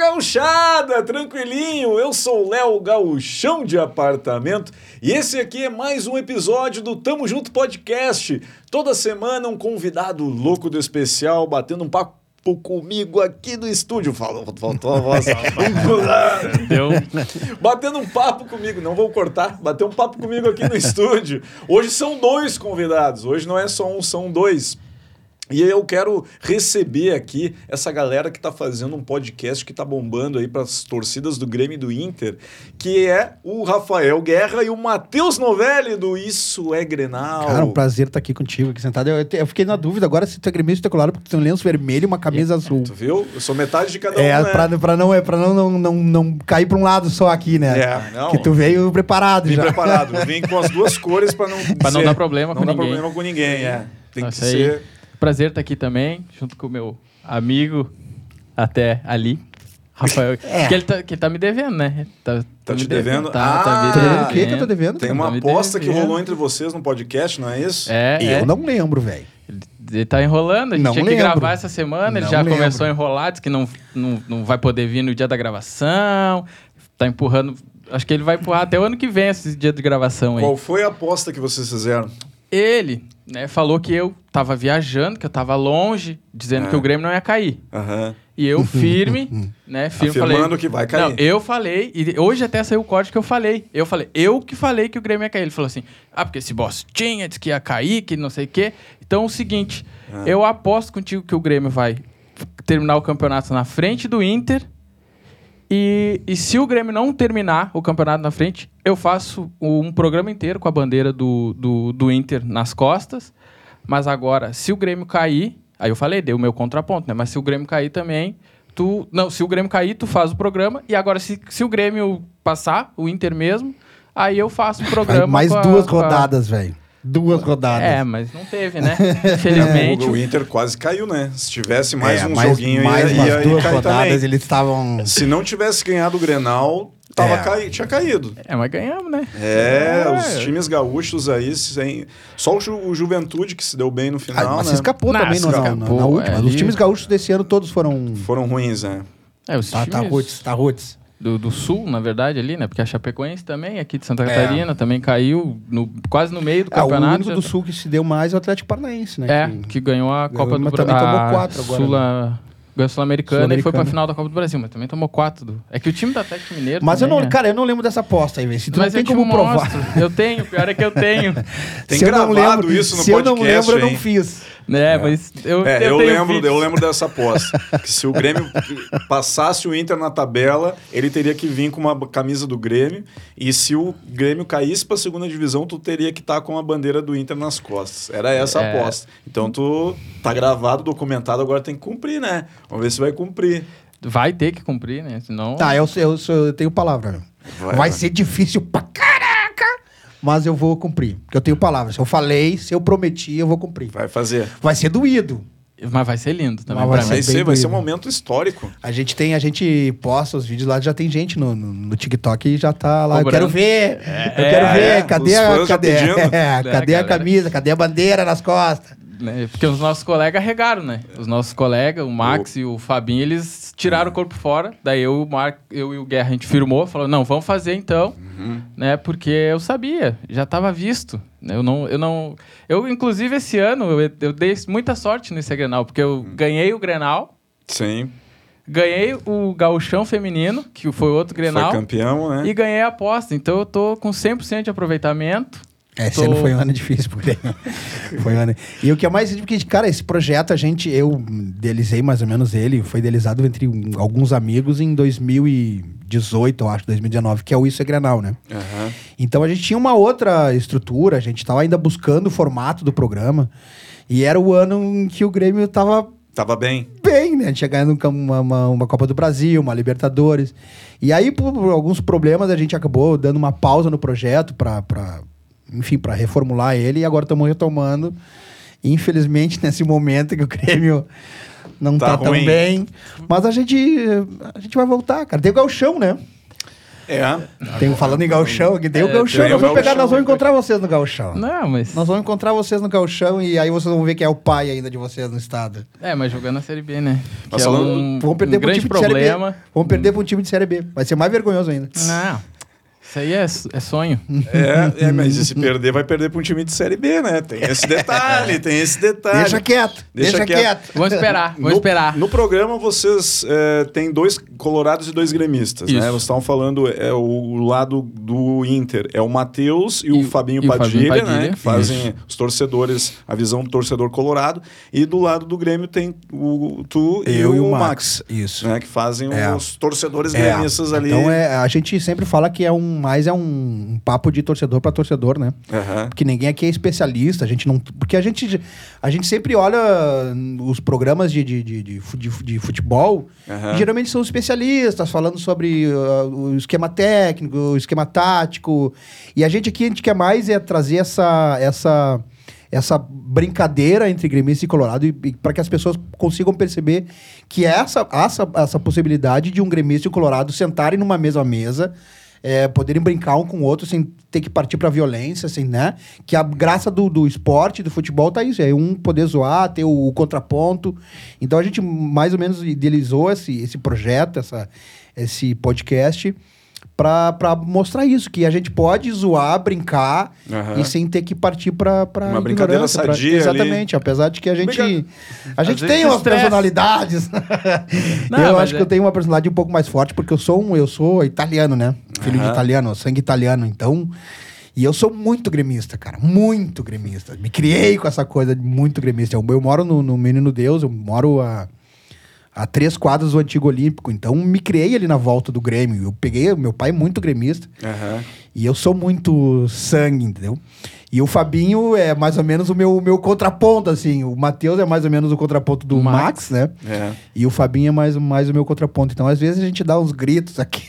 gauchada, tranquilinho? Eu sou o Léo Gauchão de Apartamento e esse aqui é mais um episódio do Tamo Junto Podcast. Toda semana um convidado louco do especial batendo um papo comigo aqui no estúdio. Falou, faltou a voz. Deu. Batendo um papo comigo. Não vou cortar. Bater um papo comigo aqui no estúdio. Hoje são dois convidados. Hoje não é só um, são dois. E eu quero receber aqui essa galera que está fazendo um podcast que está bombando aí para as torcidas do Grêmio e do Inter, que é o Rafael Guerra e o Matheus Novelli do Isso é Grenal. Cara, um prazer estar aqui contigo, aqui sentado. Eu, eu fiquei na dúvida agora se tu é gremista ou tricolor, porque tu tem um lenço vermelho e uma camisa azul. Tu viu? Eu sou metade de cada um, É, né? pra, pra não, é, pra não, não, não, não cair pra um lado só aqui, né? É, não. Que tu veio preparado Vim já. preparado. Vim com as duas cores para não... Pra não ser- dar problema não com dar ninguém. problema com ninguém, é. Tem que Isso aí. Prazer estar aqui também, junto com o meu amigo até ali, Rafael. É. Que ele tá, que ele tá me devendo, né? Tá, Tá me te devendo? Tá, tá me Tô devendo Ah, o quê que eu tô devendo? Tem cara? uma Tá me aposta que devendo. rolou entre vocês no podcast, não é isso? É, Eu é. não lembro, velho. Ele, ele tá enrolando, a gente Não tinha que lembro. gravar essa semana, ele Não já lembro. começou a enrolar, disse que não, não, não vai poder vir no dia da gravação, tá empurrando... Acho que ele vai empurrar até o ano que vem esse dia de gravação aí. Qual foi a aposta que vocês fizeram? Ele, né, falou que eu tava viajando, que eu tava longe, dizendo É. que o Grêmio não ia cair. Aham. E eu firme, né? Firme Afirmando falei, que vai cair. Não, eu falei, e hoje até saiu o código que eu falei. Eu falei, eu que falei que o Grêmio ia cair. Ele falou assim: ah, porque esse boss tinha, disse que ia cair, que não sei o quê. Então é o seguinte, Ah. eu aposto contigo que o Grêmio vai terminar o campeonato na frente do Inter. E, e se o Grêmio não terminar o campeonato na frente, eu faço um programa inteiro com a bandeira do, do, do Inter nas costas. Mas agora, se o Grêmio cair, aí eu falei, dei o meu contraponto, né? Mas se o Grêmio cair também, tu. Não, se o Grêmio cair, tu faz o programa. E agora, se, se o Grêmio passar, o Inter mesmo, aí eu faço o programa. Mais com a- duas rodadas, velho. Duas rodadas. É, mas não teve, né? Infelizmente. O, o Inter quase caiu, né? Se tivesse mais É, um mais, joguinho, mais ia, umas ia, ia duas cair rodadas, também. eles estavam... Se não tivesse ganhado o Grenal, tava É. cai- tinha caído. É, mas ganhamos, né? É, É. os times gaúchos aí, sem... só o, Ju- o Juventude que se deu bem no Ah, final, mas né? se escapou Não, também se no, na- escapou, na, na última. é, Os times gaúchos desse ano todos foram... Foram ruins, né? É, os Tá, times tá roots, tá roots. Do, do Sul, na verdade, ali, né? Porque a Chapecoense também, aqui de Santa É. Catarina, também caiu no, quase no meio do o campeonato. único do Sul que se deu mais é o Atlético Paranaense, né? É, Que- que ganhou a Ganhou, Copa do mas Brasil. também tomou quatro agora, né? Sula... Ganhou a Sul-Americana e foi pra final da Copa do Brasil, mas também tomou quatro. Do... É que o time do Atlético Mineiro. Mas eu também, não, é. cara, eu não lembro dessa aposta aí, velho. Se tu Mas não eu tem te como provar. mostro. Eu tenho, pior é que eu tenho. Tem se eu não gravado lembro, isso no se eu não podcast, lembro, eu hein? não fiz. Né, mas eu, É, eu, tenho lembro, vídeos. eu lembro dessa aposta. que se o Grêmio passasse o Inter na tabela, ele teria que vir com uma camisa do Grêmio. E se o Grêmio caísse pra segunda divisão, tu teria que estar com a bandeira do Inter nas costas. Era essa a É. aposta. Então tu tá gravado, documentado, agora tem que cumprir, né? Vamos ver se vai cumprir. Vai ter que cumprir, né? Senão. Tá, eu, eu, eu, eu tenho palavra. Vai, Vai, vai. ser difícil pra caraca, mas eu vou cumprir. Porque eu tenho palavra. Se eu falei, se eu prometi, eu vou cumprir. Vai fazer. Vai ser doído. Mas vai ser lindo também. Mas vai mim. Vai ser, vai ser um momento histórico. A gente tem, a gente posta os vídeos lá, já tem gente no, no, no TikTok e já tá lá. Eu Cobrando. quero ver, eu É, quero ver, é, cadê, os a, cadê, é, cadê a camisa, cadê a bandeira nas costas? Né? Porque os nossos colegas regaram, né? Os nossos colegas, o Max e o Fabinho, eles tiraram o corpo fora. Daí eu, o Mar... eu e o Guerra, a gente firmou, falou, não, vamos fazer então, né? Porque eu sabia, já estava visto. né? Eu não, eu não... Eu, inclusive, esse ano, eu, eu dei muita sorte nesse Grenal, porque eu ganhei o Grenal, Sim. ganhei o Gauchão Feminino, que foi outro Grenal, Foi campeão, né? e ganhei a aposta. Então eu tô com 100% de aproveitamento. É, Esse Tô- ano foi um ano difícil Grêmio. foi um ano. E o que é mais porque, cara, esse projeto a gente, eu idealizei mais ou menos ele, foi idealizado entre um- alguns amigos em 2018, eu acho, 2019, que é o Isso é Grenal, né? Aham. Então a gente tinha uma outra estrutura, a gente estava ainda buscando o formato do programa. E era o ano em que o Grêmio tava Tava bem. bem, né? A gente tinha ganhado uma, uma, uma Copa do Brasil, uma Libertadores. E aí, por, por alguns problemas, a gente acabou dando uma pausa no projeto para, enfim, para reformular ele. E agora estamos retomando. Infelizmente, nesse momento que o Grêmio não Tá tá, tão bem. Mas a gente, a gente vai voltar, cara. Tem o galchão, né? É. Tem, falando em gauchão, aqui tem o É, gauchão. tem Nós o vamos pegar, nós vamos encontrar vocês no gauchão. Não, mas. Nós vamos encontrar vocês no gauchão e aí vocês vão ver quem é o pai ainda de vocês no estado. É, mas jogando na Série B, né? Que Mas é falando- um, Vamos perder um pro grande time de Série problema. B. Vamos perder para um time de Série B. Vai ser mais vergonhoso ainda. Não. Isso aí é, é sonho. É, é, mas se perder, vai perder para um time de Série B, né? Tem esse detalhe, tem esse detalhe. Deixa quieto, Deixa deixa, quieto. quieto. Vamos esperar, vamos no, esperar. No programa vocês é, têm dois colorados e dois gremistas, né? Isso. Vocês estavam falando é o lado do Inter, é o Matheus e, E o o- Fabinho e o Padilha, Fabinho né? Padilha. Que fazem os torcedores, a visão do torcedor colorado. E do lado do Grêmio tem o tu e, Eu o, e o Max. Max, isso. Né? Que fazem É. os torcedores É, gremistas ali. Então é, a gente sempre fala que é um mais é um, um papo de torcedor para torcedor, né? Aham. Porque ninguém aqui é especialista, a gente não. Porque a gente, a gente sempre olha os programas de, de, de, de de fu- de futebol, Aham. e geralmente são especialistas falando sobre uh, o esquema técnico, o esquema tático. E a gente aqui, a gente quer mais é trazer essa. essa essa brincadeira entre gremista e colorado e, para que as pessoas consigam perceber que essa, essa, essa possibilidade de um gremista e um colorado sentarem numa mesma mesa é, poderem brincar um com o outro sem ter que partir pra violência, assim, né? Que a graça do, do esporte, do futebol, tá isso. É um poder zoar, ter o, o contraponto. Então a gente mais ou menos idealizou esse, esse projeto, essa, esse podcast, pra, pra mostrar isso, que a gente pode zoar, brincar Aham. e sem ter que partir pra, pra Uma brincadeira ignorância, pra- sadia ali. Exatamente, apesar de que a gente, Brinca- a gente vezes tem umas estressa. personalidades. Não, eu acho é- que eu tenho uma personalidade um pouco mais forte, porque eu sou um, eu sou italiano, né? Filho de Aham. italiano, sangue italiano, então. E eu sou muito gremista, cara. Muito gremista. Me criei com essa coisa de muito gremista. Eu, eu moro no, no Menino Deus, eu moro a, a três quadras do Antigo Olímpico. Então, me criei ali na volta do Grêmio. Eu peguei, meu pai é muito gremista. Aham. E eu sou muito sangue, entendeu? E o Fabinho é mais ou menos o meu, meu contraponto, assim. O Matheus é mais ou menos o contraponto do Max. Max, né? É. E o Fabinho é mais, mais o meu contraponto. Então, às vezes, a gente dá uns gritos aqui.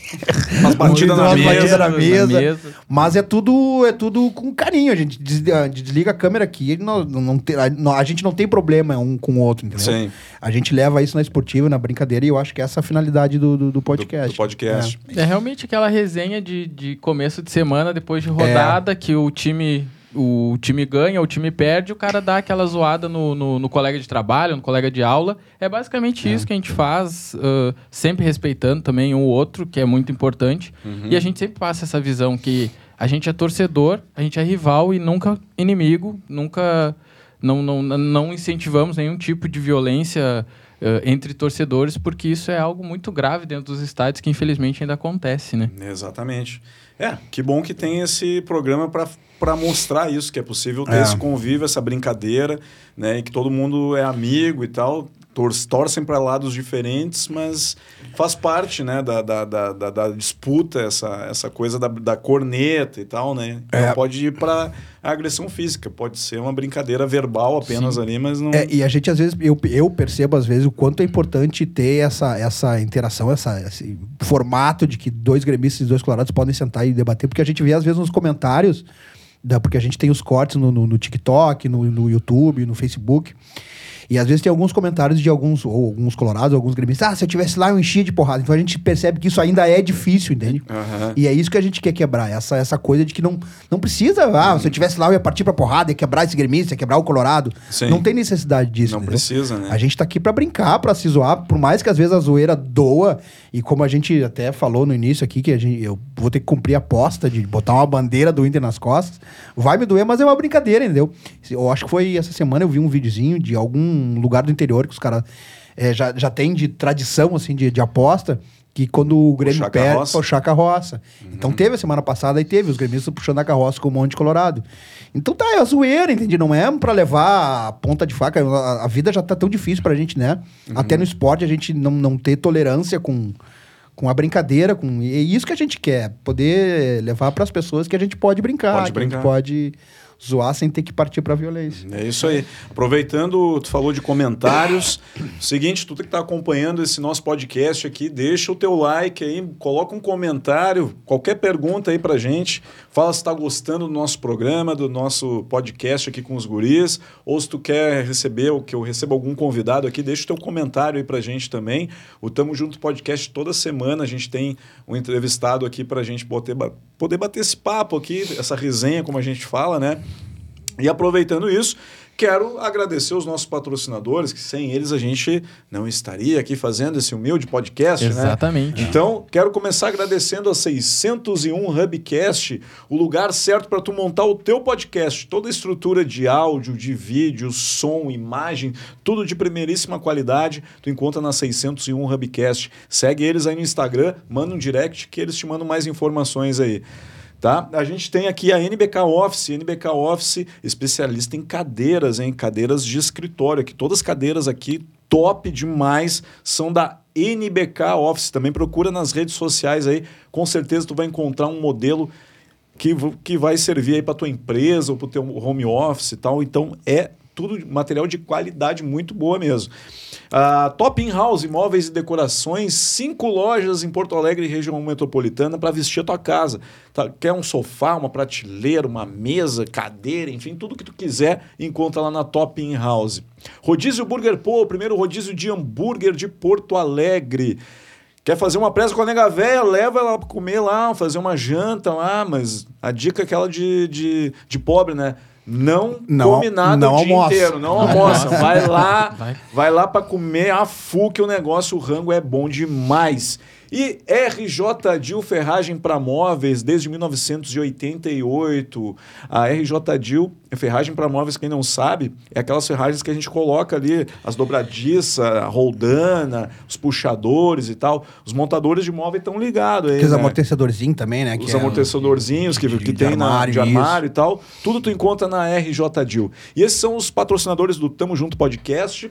Umas batidas na batidas na na mesa. Mas é tudo, é tudo com carinho. A gente desliga a câmera aqui. Não, não, tem- a, gente não tem problema um com o outro, entendeu? Sim. A gente leva isso na esportiva, na brincadeira. E eu acho que essa é a finalidade do, do, do podcast. Do, do podcast. É realmente aquela resenha de, de começo de semana, depois de É. rodada, que o time, o time ganha, o time perde, o cara dá aquela zoada no, no, no colega de trabalho, no colega de aula. É basicamente isso que a gente faz, ãh, sempre respeitando também um ou outro, que é muito importante. Uhum. E a gente sempre passa essa visão que a gente é torcedor, a gente é rival e nunca inimigo, nunca. Não, não, não incentivamos nenhum tipo de violência ãh, entre torcedores, porque isso é algo muito grave dentro dos estádios que infelizmente ainda acontece, né? Exatamente. É, que bom que tem esse programa para mostrar isso, que é possível ter É. esse convívio, essa brincadeira, né? E que todo mundo é amigo e tal. Tor torcem para lados diferentes, mas faz parte, né, da, da, da, da- disputa, essa, essa coisa da, da corneta e tal, né? É. Não pode ir para agressão física, pode ser uma brincadeira verbal apenas ali, mas não... É, e a gente, às vezes, eu, eu percebo, às vezes, o quanto é importante ter essa, essa interação, essa, esse formato de que dois gremistas e dois colorados podem sentar e debater, porque a gente vê, às vezes, nos comentários, da, porque a gente tem os cortes no, no, no TikTok, no, no YouTube, no Facebook. E às vezes tem alguns comentários de alguns, ou alguns colorados, alguns gremistas, ah, se eu tivesse lá eu enchia de porrada. Então a gente percebe que isso ainda é difícil, entende? Aham. E é isso que a gente quer quebrar, essa, essa coisa de que não, não precisa, ah, se eu tivesse lá eu ia partir pra porrada, ia quebrar esse gremista, ia quebrar o colorado. Sim. Não tem necessidade disso. Não entendeu? precisa, né? A gente tá aqui pra brincar, pra se zoar, por mais que às vezes a zoeira doa, e como a gente até falou no início aqui, que a gente, eu vou ter que cumprir a aposta de botar uma bandeira do Inter nas costas, vai me doer, mas é uma brincadeira, entendeu? Eu acho que foi essa semana eu vi um videozinho de algum lugar do interior que os caras eh, já, já tem de tradição, assim, de, de aposta, que quando o Grêmio Puxar perde, carroça. puxar a carroça. Então teve a semana passada e teve os gremistas puxando a carroça com um monte colorado. Então tá, é a zoeira, entende? Não é pra levar a ponta de faca. A, a vida já tá tão difícil pra gente, né? Até no esporte a gente não, não ter tolerância com, com a brincadeira. Com, e é isso que a gente quer. Poder levar pras pessoas que a gente pode brincar. Pode que a gente brincar. pode zoar sem ter que partir pra violência. É isso aí. Aproveitando, tu falou de comentários. Seguinte, tu que está acompanhando esse nosso podcast aqui, deixa o teu like aí, coloca um comentário, qualquer pergunta aí pra gente. Fala se está gostando do nosso programa, do nosso podcast aqui com os guris, ou se tu quer receber, ou que eu receba algum convidado aqui, deixa o teu comentário aí pra gente também. O Tamo Junto Podcast toda semana a gente tem um entrevistado aqui pra gente poder, poder bater esse papo aqui, essa resenha, como a gente fala, né? E aproveitando isso, quero agradecer os nossos patrocinadores, que sem eles a gente não estaria aqui fazendo esse humilde podcast, Exatamente. né? Então, quero começar agradecendo a 601 Hubcast, o lugar certo para tu montar o teu podcast, toda a estrutura de áudio, de vídeo, som, imagem, tudo de primeiríssima qualidade, tu encontra na 601 Hubcast. Segue eles aí no Instagram, manda um direct que eles te mandam mais informações aí. Tá? A gente tem aqui a NBK Office, NBK Office especialista em cadeiras, hein? Cadeiras de escritório, que todas as cadeiras aqui top demais são da NBK Office. Também procura nas redes sociais aí, com certeza tu vai encontrar um modelo que, que vai servir aí para tua empresa ou para o teu home office e tal. Então é tudo material de qualidade muito boa mesmo. Uh, Top In House, imóveis e decorações, cinco lojas em Porto Alegre região metropolitana para vestir a tua casa. Tá? Quer um sofá, uma prateleira, uma mesa, cadeira, enfim, tudo que tu quiser, encontra lá na Top In House. Rodízio Burger Pô, primeiro rodízio de hambúrguer de Porto Alegre. Quer fazer uma presa com a nega velha, leva ela para comer lá, fazer uma janta lá, mas a dica é aquela de, de, de pobre, né? Não, Não come nada não o dia almoça. inteiro, não almoça. Vai lá, Vai. vai lá para comer a fu que o negócio, o rango é bom demais. E RJ Dil Ferragem para Móveis desde 1988. A RJ Dil Ferragem para Móveis, quem não sabe, é aquelas ferragens que a gente coloca ali, as dobradiças, a roldana, os puxadores e tal. Os montadores de móvel estão ligados aí. Aqueles né? amortecedorzinhos também, né? os que é- amortecedorzinhos que, de- que de tem na, armário, de isso. armário e tal. Tudo tu encontra na RJ Dil. E esses são os patrocinadores do Tamo Junto Podcast.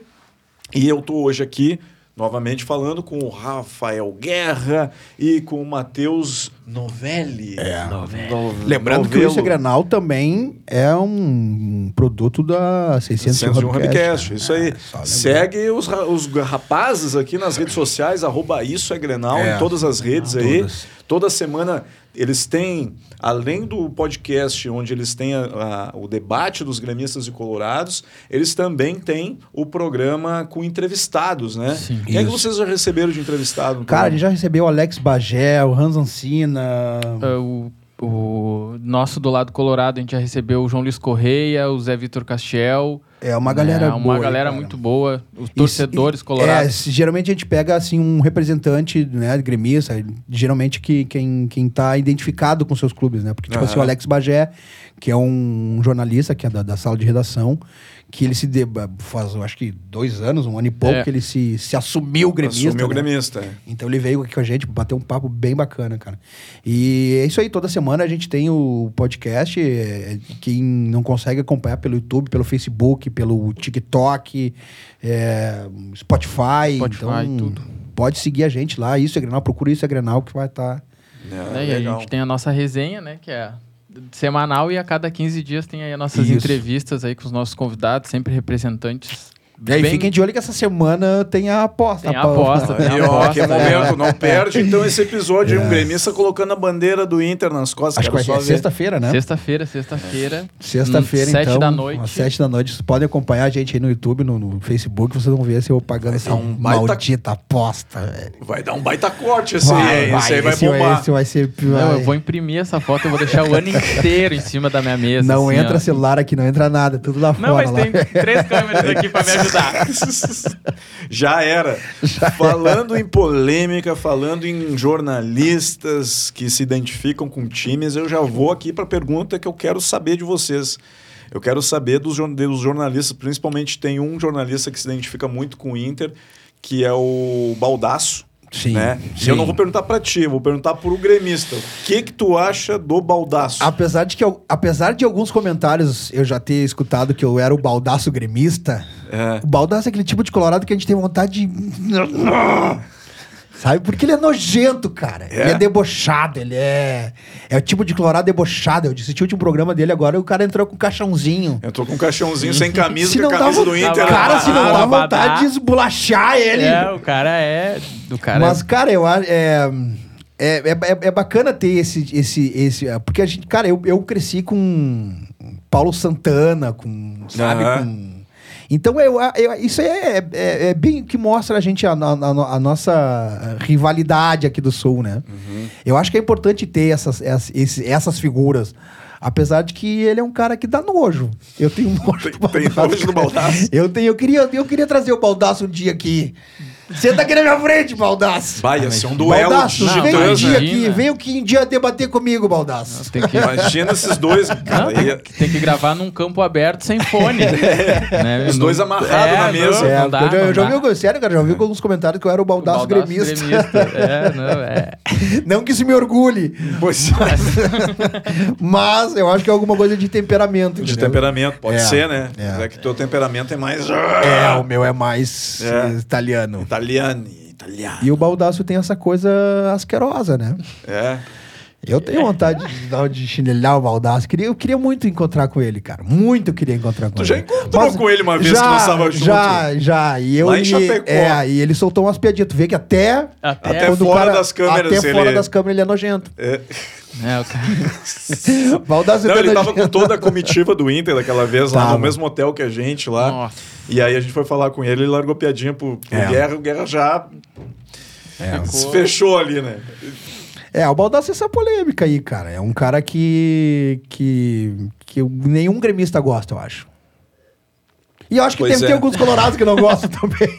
E eu tô hoje aqui, novamente, falando com o Rafael Guerra e com o Matheus Novelli. É. No- Lembrando que o Novelo. Isso é Granal também é um produto da 601 601 Hubcast. Hubcast, isso aí. É. Segue os, os rapazes aqui nas redes sociais, arroba isso é Grenal, É, em todas as redes aí. todas. Toda semana eles têm, além do podcast onde eles têm a- a- o debate dos gremistas e colorados, eles também têm o programa com entrevistados, né? Sim. Quem é que vocês já receberam de entrevistado? Cara, a gente já recebeu o Alex Bagé, o Hans Ancina. Ah, o, o nosso do lado colorado, a gente já recebeu o João Luiz Correia, o Zé Vitor Castiel. É uma galera É, boa. Uma galera cara. muito boa. Os torcedores colorados. É, geralmente a gente pega assim um representante, né, gremista, geralmente que quem, quem tá identificado com seus clubes, né? Porque tipo Aham. assim, o Alex Bagé, que é um jornalista que é da, da sala de redação, que ele se de, faz, eu acho que dois anos, um ano e pouco É. que ele se, se assumiu gremista. Assumiu né? gremista. é. Então ele veio aqui com a gente bater um papo bem bacana, cara. E é isso aí, toda semana a gente tem o podcast. é, Quem não consegue acompanhar pelo YouTube, pelo Facebook, pelo TikTok, é, Spotify. Spotify, então, tudo. Pode seguir a gente lá, isso é Grenal, procura isso é Grenal que vai estar. É, né? E a gente tem a nossa resenha, né? Que é semanal e a cada 15 dias tem aí as nossas Isso. entrevistas aí com os nossos convidados, sempre representantes. E aí, bem- fiquem de olho que essa semana tem a aposta. Tem a aposta, tem a ó, aposta. que momento, não perde então esse episódio um gremista colocando a bandeira do Inter nas costas. Acho que vai ver. sexta-feira, né? Sexta-feira, sexta-feira. Sexta-feira, Hum, sete então. da noite. Às sete da noite. Vocês podem acompanhar a gente aí no YouTube, no, no Facebook. Vocês vão ver se eu pagando essa um baita- maldita aposta, velho. Vai dar um baita corte esse aí, esse aí vai esse bombar. Esse vai ser. Não, vai- eu vou imprimir essa foto, eu vou deixar o ano inteiro em cima da minha mesa. Não assim, entra ó. celular aqui, não entra nada, tudo lá Não, fora. mas lá. tem três câmeras aqui pra me ajudar. Já era. falando em polêmica, falando em jornalistas que se identificam com times, eu já vou aqui para a pergunta que eu quero saber de vocês. Eu quero saber dos, dos jornalistas, principalmente tem um jornalista que se identifica muito com o Inter, que é o Baldaço. Sim, né? E sim. eu não vou perguntar para ti, vou perguntar pro gremista. O que que tu acha do Baldaço? Apesar de, que, eu- apesar de alguns comentários eu já ter escutado que eu era o baldaço gremista, É. o baldaço é aquele tipo de colorado que a gente tem vontade de. Sabe? Porque ele é nojento, cara. É? Ele é debochado, ele é. É o tipo de colorado debochado. Eu assisti o último programa dele agora e o cara entrou com um caixãozinho. Eu tô com um caixãozinho sem camisa, Se com a não camisa dá do Inter. Cara, se não dá vontade de esbolachar ele. É, o cara é. O cara Mas, é. cara, eu acho. É, é, é, é- é bacana ter esse. esse, esse porque a gente, cara, eu, eu cresci com Paulo Santana, com. Sabe? Com, então, eu, eu- isso é, é, é bem o que mostra a gente a, a- a nossa rivalidade aqui do Sul, né? Uhum. Eu acho que é importante ter essas, essas, essas figuras. Apesar de que ele é um cara que dá nojo. Eu tenho nojo do Tem nojo do Baldaço? Eu, tenho, eu, queria, eu queria trazer o Baldaço um dia aqui. Senta aqui na minha frente, Baldaço. Vai, ia ser um duelo Baldaço, Não, vem um dia aqui, vem aqui um dia debater comigo, Baldaço. Tem que, Imagina esses dois, Não, tem, que- tem que gravar num campo aberto sem fone. né? Os dois amarrados na mesa. É, não dá, eu já, eu já dá. ouvi, sério, cara, já ouvi alguns comentários que eu era o Baldaço, Baldaço gremista. É, não, é. Não que isso me orgulhe, Pois é. mas eu acho que é alguma coisa de temperamento. De entendeu? temperamento, pode É, ser, né? é. Mas é que teu temperamento é mais. É, o meu é mais É. eh, italiano. Italiano. Italiano. E o Baldaço tem essa coisa asquerosa, né? É. Eu tenho vontade de, dar- de chinelhar o Baldaço. Queria, eu queria muito encontrar com ele, cara. Muito queria encontrar com Tu ele. já encontrou com ele uma vez já, que nós junto? Já, já. E eu Lá em e-. É, e ele soltou umas piadinhas. Tu vê que até. Até, Até fora das câmeras, Até ele- fora das câmeras ele é nojento. É. é, o cara- Não, ele tava nojento. com toda a comitiva do Inter daquela vez, lá no mesmo hotel que a gente lá. Nossa. E aí a gente foi falar com ele, ele largou piadinha pro, pro É. Guerra, o Guerra já É. se fechou ali, né? É, o Baldaço é essa polêmica aí, cara. É um cara que. que, que nenhum gremista gosta, eu acho. E eu acho que Pois deve é. ter alguns colorados que não gostam também.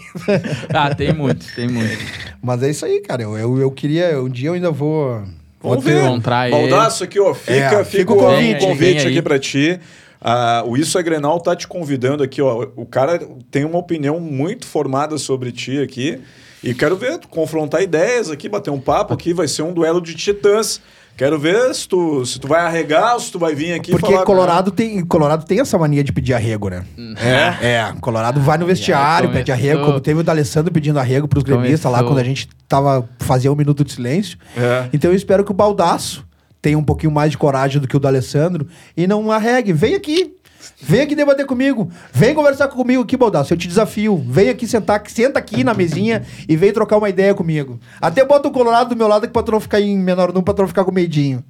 Ah, tem muito, tem muito. Mas é isso aí, cara. Eu, eu, eu queria. Um dia eu ainda vou. vou Vamos ter- ver. encontrar ele. Baldaço aqui, ó. Fica, É, fica, fica o o convite, convite. Vem aqui pra ti. Ah, o Isso é Grenal tá te convidando aqui, ó. O cara tem uma opinião muito formada sobre ti aqui. E quero ver, tu confrontar ideias aqui, bater um papo aqui. Vai ser um duelo de titãs. Quero ver se tu, se tu vai arregar ou se tu vai vir aqui Porque falar... Colorado tem, Colorado tem essa mania de pedir arrego, né? É? É, Colorado vai no vestiário, começou. pede arrego, como teve o D'Alessandro pedindo arrego pros gremistas lá, quando a gente tava, fazia um minuto de silêncio. É. Então eu espero que o Baldaço tenha um pouquinho mais de coragem do que o D'Alessandro e não arregue. Vem aqui. Vem aqui debater comigo. Vem conversar comigo aqui, Baldaço. Eu te desafio. Vem aqui sentar, senta aqui na mesinha e vem trocar uma ideia comigo. Até bota o Colorado do meu lado que pra tu não ficar em menor número, pra tu não ficar com medinho.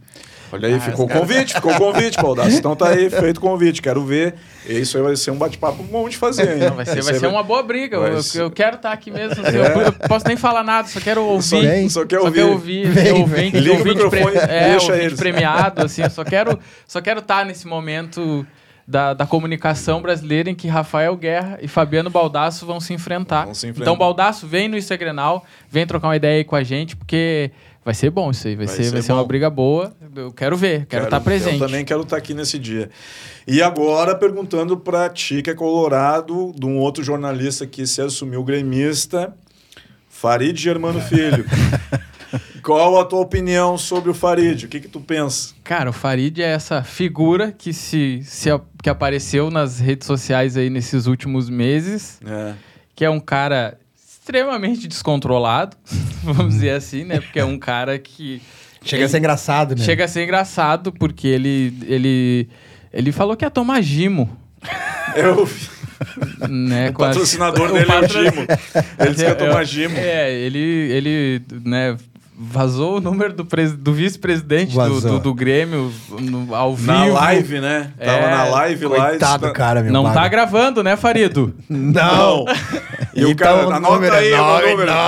Olha aí, ficou o convite, ficou o convite, Baldasso. Então tá aí, feito o convite. Quero ver. E isso aí vai ser um bate-papo bom de fazer, hein? Não, vai ser, vai ser aí uma boa briga. vai Eu, eu quero estar aqui mesmo. assim, Eu, eu posso nem falar nada, só quero Só, ouvir. Vem. só quer Só ouvir. quero ouvir, Vem, vem. ouvinte, Liga o microfone, é, deixa ouvinte eles. premiado, assim, eu só quero só quero estar nesse momento da, da comunicação brasileira em que Rafael Guerra e Fabiano Baldasso vão se enfrentar. Vão se enfrentar. Então, Baldasso, vem no Grenal, vem trocar uma ideia aí com a gente, porque vai ser bom isso aí, vai, Vai ser, ser vai ser uma briga boa. Eu quero ver, quero estar presente. Eu também quero estar aqui nesse dia. E agora, perguntando pra ti, que é colorado, de um outro jornalista que se assumiu gremista, Farid Germano Filho. Qual a tua opinião sobre o Farid? O que que tu pensa? Cara, o Farid é essa figura que se, se a- que apareceu nas redes sociais aí nesses últimos meses, É. que é um cara extremamente descontrolado, vamos dizer assim, né? Porque é um cara que Chega a ser engraçado, né? chega a ser engraçado porque ele ele ele falou que ia tomar gimo, Eu, né? o as- patrocinador o dele é o patro- Gimo. Ele disse que ia É, tomar Gimo. É, ele ele, né, vazou o número do, do vice-presidente do, do, do Grêmio no- ao vivo. Na live, né? Tava É, na live lá. Coitado, cara, meu Não tá gravando, né, Farido? Não. E o cara, anota aí o número.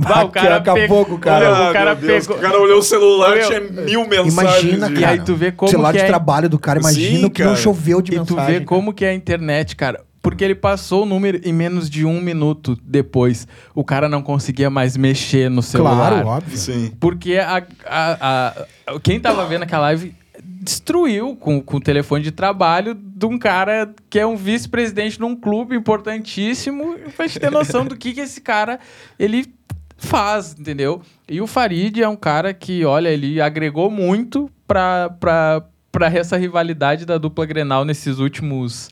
Bah, o cara Daqui a pegou- pouco, cara. Olha, o cara Deus, pegou. o cara olhou o celular, Meu, tinha mil mensagens. Imagina, de- E cara. aí tu vê como celular que de é- trabalho do cara, imagina Sim, o que não cara. choveu de E mensagem. tu vê cara. como que é a internet, cara. Porque ele passou o número em menos de um minuto depois. O cara não conseguia mais mexer no celular. Claro, óbvio. Sim. Porque a, a- a- quem tava vendo aquela live destruiu com, com o telefone de trabalho de um cara que é um vice-presidente num clube importantíssimo pra gente ter noção do que, que esse cara ele faz, entendeu? E o Farid é um cara que, olha, ele agregou muito pra, pra, pra essa rivalidade da dupla Grenal nesses últimos,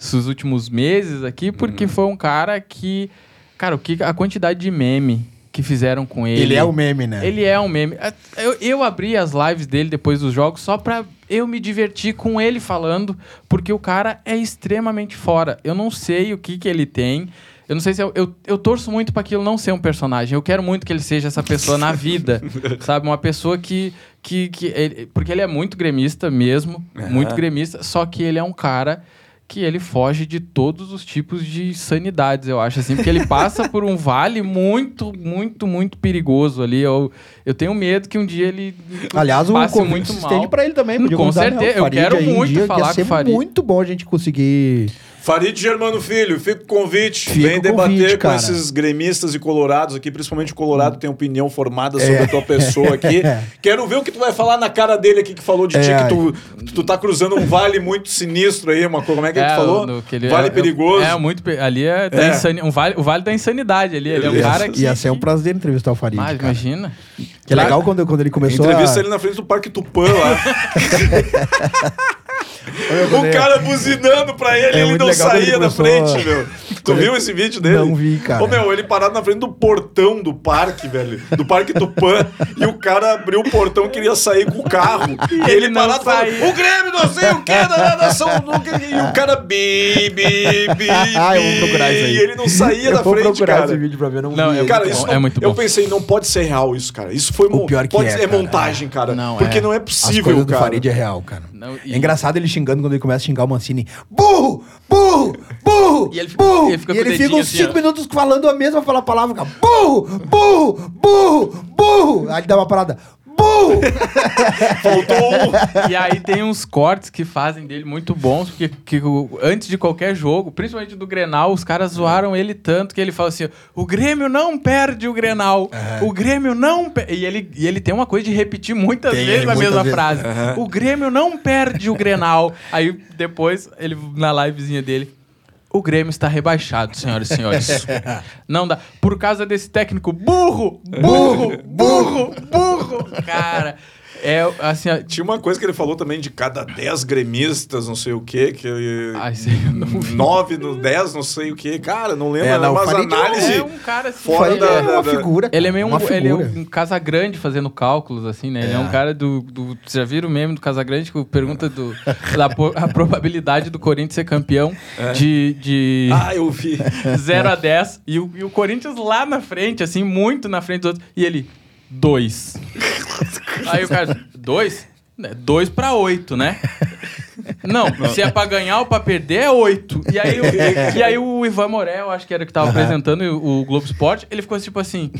esses últimos meses aqui, porque foi um cara que Cara, o que, a quantidade de meme que fizeram com ele. Ele é o meme, né? Ele é um meme. É, Eu, eu abri as lives dele depois dos jogos só pra eu me divertir com ele falando, porque o cara é extremamente fora. Eu não sei o que, que ele tem. Eu não sei se eu, eu, eu torço muito pra aquilo não ser um personagem. Eu quero muito que ele seja essa pessoa na vida, sabe? Uma pessoa que. que, que ele- porque ele é muito gremista mesmo, muito gremista, só que ele é um cara que ele foge de todos os tipos de sanidades, eu acho, assim, porque ele passa por um vale muito, muito, muito perigoso ali. Eu, eu tenho medo que um dia ele Aliás, o passe convite muito mal. estende pra ele também. Com né, o certeza, eu quero muito falar com o Farid. muito bom a gente conseguir... Farid Germano Filho, fica o convite. Fica Vem debater convite, com esses gremistas e colorados aqui, principalmente o Colorado tem opinião formada sobre É. a tua pessoa aqui. Quero ver o que tu vai falar na cara dele aqui que falou de ti, É. que tu, tu tá cruzando um vale muito sinistro aí, uma coisa. Como é que ele É, falou? no- que ele vale é- perigoso. É, muito. Ali é, da É. insani- um vale, o vale da insanidade ali. Ele é um Ele- cara que. Ia ser um prazer entrevistar o Farid, Mas cara. imagina. Que é legal quando, quando ele começou Entrevista a... ele na frente do Parque Tupã lá. O cara buzinando pra ele É ele não saía da frente, meu. Tu viu esse vídeo dele? Não vi, cara. Ô, meu, ele parado na frente do portão do parque, velho. Do Parque Tupã. e o cara abriu o portão e queria sair com o carro. E, ele, ele parado falando, o Grêmio não sei o que, da nação. E o cara bi, bi, bi, Ah, eu vou procurar isso aí. E ele não saía Eu da vou frente, procurar cara. esse vídeo pra ver, não, Não, vi. é Cara, muito isso bom, não- é muito eu bom. pensei, não pode ser real isso, cara. Isso foi mon- pior que pode é, ser cara. montagem, cara. Não, porque é. não é As possível, coisas do cara. Farid é real, cara. Não, e- É engraçado ele xingando quando ele começa a xingar o Mancini. Burro! Burro! Burro! E ele fica- burro! Ele fica e ele fica uns assim, 5 ó. minutos falando a mesma fala- palavra. Fica, burro! Burro! Burro! Burro! Aí ele dá uma parada. Burro! Faltou um. E aí tem uns cortes que fazem dele muito bons, porque que antes de qualquer jogo, principalmente do Grenal, os caras zoaram ele tanto que ele fala assim: o Grêmio não perde o Grenal. O Grêmio não perde. E ele, e ele tem uma coisa de repetir muitas Tem, vezes a mesma frase. O Grêmio não perde o Grenal. Aí depois, ele na livezinha dele. O Grêmio está rebaixado, senhoras e senhores. Não dá. Por causa desse técnico burro, burro, burro, burro. Cara, é assim, ó, Tinha uma coisa que ele falou também de cada 10 gremistas, não sei o quê, que ele... Ai, sei, eu não vi. 9 no 10, não sei o quê. Cara, não lembro, É, não, Farid é um- análises... É um cara assim. Fora da- é uma da- figura. Ele é meio um, ele é um Casagrande fazendo cálculos, assim, né? Ele é um cara do, do. Vocês já viram o meme do Casagrande que pergunta do, da a probabilidade do Corinthians ser campeão de, de Ah, eu vi. 0 a 10 e o, e o Corinthians lá na frente, assim, muito na frente dos outros. E ele, 2. Aí o cara, 2? 2 pra 8, né? Não, se é pra ganhar ou pra perder, é 8. E aí, o, e aí o Ivan Morel, acho que era que tava apresentando o, Globo Esporte, ele ficou tipo assim.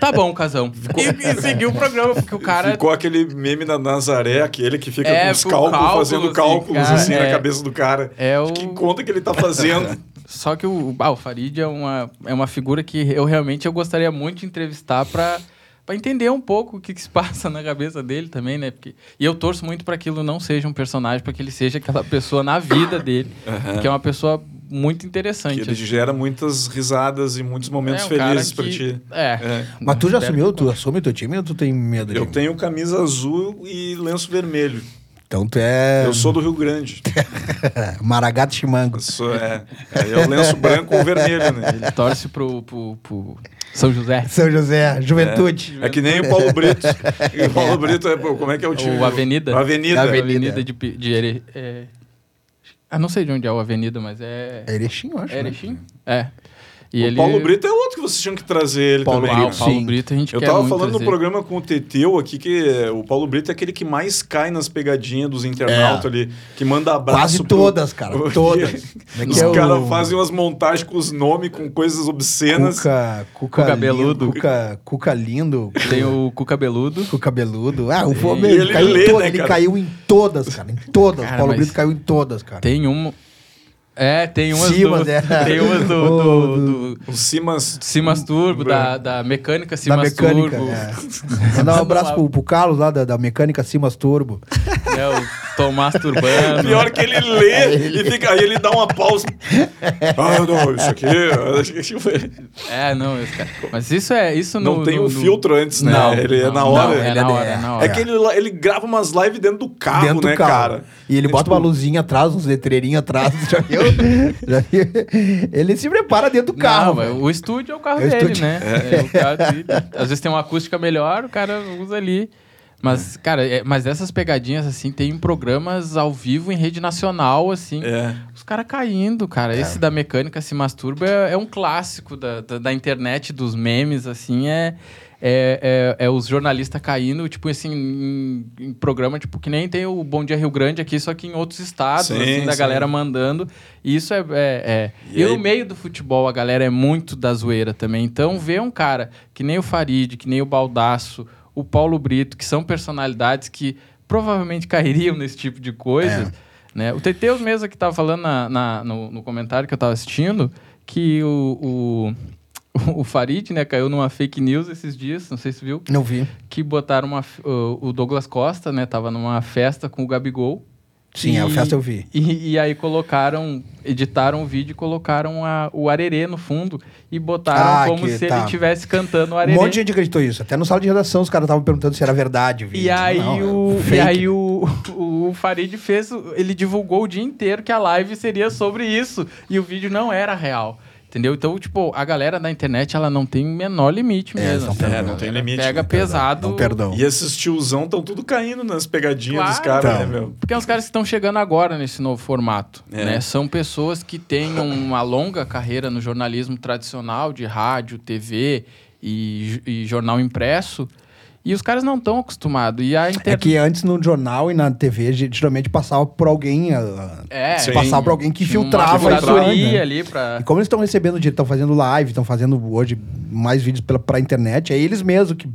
Tá bom, casão. E, e seguiu o programa, porque o cara. Ficou aquele meme da Nazaré, aquele que fica É, com os cálculos, cálculos, fazendo assim, cálculos cara, assim na é. cabeça do cara. É o- Que conta que ele tá fazendo. Só que o, ah, o Farid é uma, é uma figura que eu realmente eu gostaria muito de entrevistar pra, pra entender um pouco o que, que se passa na cabeça dele também, né? Porque, e eu torço muito pra aquilo não seja um personagem, pra que ele seja aquela pessoa na vida dele, que é uma pessoa muito interessante. que ele assim. gera muitas risadas e muitos momentos É um felizes pra que- ti. É. É. Mas tu já assumiu, tu assume o teu time ou tu tem medo Eu de... tenho camisa azul e lenço vermelho. Então tu é... Eu sou do Rio Grande. Maragato Chimango. Eu sou, é. Aí é o lenço branco ou vermelho, né? Ele torce pro, pro, pro São José. São José, Juventude. É que nem o Paulo Brito. E o Paulo Brito é, pô, como é que é o time? O Avenida. O Avenida. A Avenida. Avenida de, de Ere, é... Ah, não sei de onde é o Avenida, mas é... É Erechim, eu acho. É né? Erechim? É. E o ele... Paulo Brito é outro que vocês tinham que trazer ele Paulo, também. ah, né? o Paulo Sim. Brito a gente Eu quer tava muito falando no trazer. programa com o Teteu aqui que o Paulo Brito é aquele que mais cai nas pegadinhas dos internautas É. ali, que manda abraço. Quase pro- todas, cara. Todas. É Os é o- caras fazem umas montagens com os nomes, com coisas obscenas. Cuca, Cuca, Cuca lindo, beludo. Cuca, Cuca lindo. Tem o Cu Cabeludo. Cuca beludo. Ah, o Fome, ele, ele caiu, lê, em to- né, ele caiu em todas, cara. Em todas. Cara, Paulo mas- Brito caiu em todas, cara. Tem um... É, tem umas Sim, do... é. Tem umas do... O do, do- do Simas. Simas Turbo, da, da mecânica Da Simas mecânica. Turbo. É. Mandar um abraço pro, pro Carlos lá da, da mecânica Simas Turbo. É, o Tô masturbando. Pior que ele lê e fica, aí ele dá uma pausa. Ah, não, isso aqui. É, não, esse cara. Mas isso é. Isso Não no, tem no, o no- filtro antes, né? Não, ele é não, na não, hora. é ele na é- hora, é na hora. É que ele, ele grava umas lives dentro do carro, dentro né, do carro. cara? E ele bota tipo, uma luzinha atrás, uns letreirinhos atrás. Já viu? Já viu? Ele se prepara dentro do carro. Não, o estúdio é o carro É o dele, estúdio. né? É o carro dele. Às vezes tem uma acústica melhor, o cara usa ali. Mas, cara, é- mas essas pegadinhas, assim, tem programas ao vivo em rede nacional, assim. É. Os caras caindo, cara. Esse da mecânica se masturba é, é um clássico da, da, da internet, dos memes, assim. É, é, é, é os jornalistas caindo, tipo assim, em, em programa, tipo, que nem tem o Bom Dia Rio Grande aqui, só que em outros estados, Sim, assim, da sim. galera mandando. E isso é. é, é. E E, aí- no meio do futebol, a galera é muito da zoeira também. Então, ver um cara que nem o Farid, que nem o Baldaço, o Paulo Brito, que são personalidades que provavelmente cairiam nesse tipo de coisa. Né? O Teteus mesmo que tava falando na, na- no, no comentário que eu tava assistindo, que o, o, o Farid né, caiu numa fake news esses dias, não sei se viu, Não vi. que botaram uma, o Douglas Costa, né, tava numa festa com o Gabigol. Sim, a festa eu vi. E, e aí colocaram, editaram o vídeo e colocaram a- o arerê no fundo e botaram Ah, como que se tá. ele estivesse cantando o Um arerê. monte de gente acreditou isso. Até no sala de redação os caras estavam perguntando se era verdade o vídeo. E aí, Não, é o, e aí o, o Farid fez, o- ele divulgou o dia inteiro que a live seria sobre isso. E o vídeo não era real. Entendeu? Então, tipo, a galera da internet, ela não tem menor limite É, mesmo. não assim. tem- É, não tem Ela limite, Pega não pesado. Não perdão. E esses tiozão estão tudo caindo nas pegadinhas dos Claro. caras, né, Então. meu? Porque é os caras que estão chegando agora nesse novo formato. É. Né? São pessoas que têm uma longa carreira no jornalismo tradicional, de rádio, TV e, e jornal impresso. E os caras não estão acostumados. E a É internet. que antes no jornal e na TV, ge- geralmente passava por alguém. ah, É, Sim. Passava por alguém que tinha filtrava uma isso aí, né? ali pra. E como eles estão recebendo dinheiro, estão fazendo live, estão fazendo hoje mais vídeos pela, pra internet, é eles mesmos que.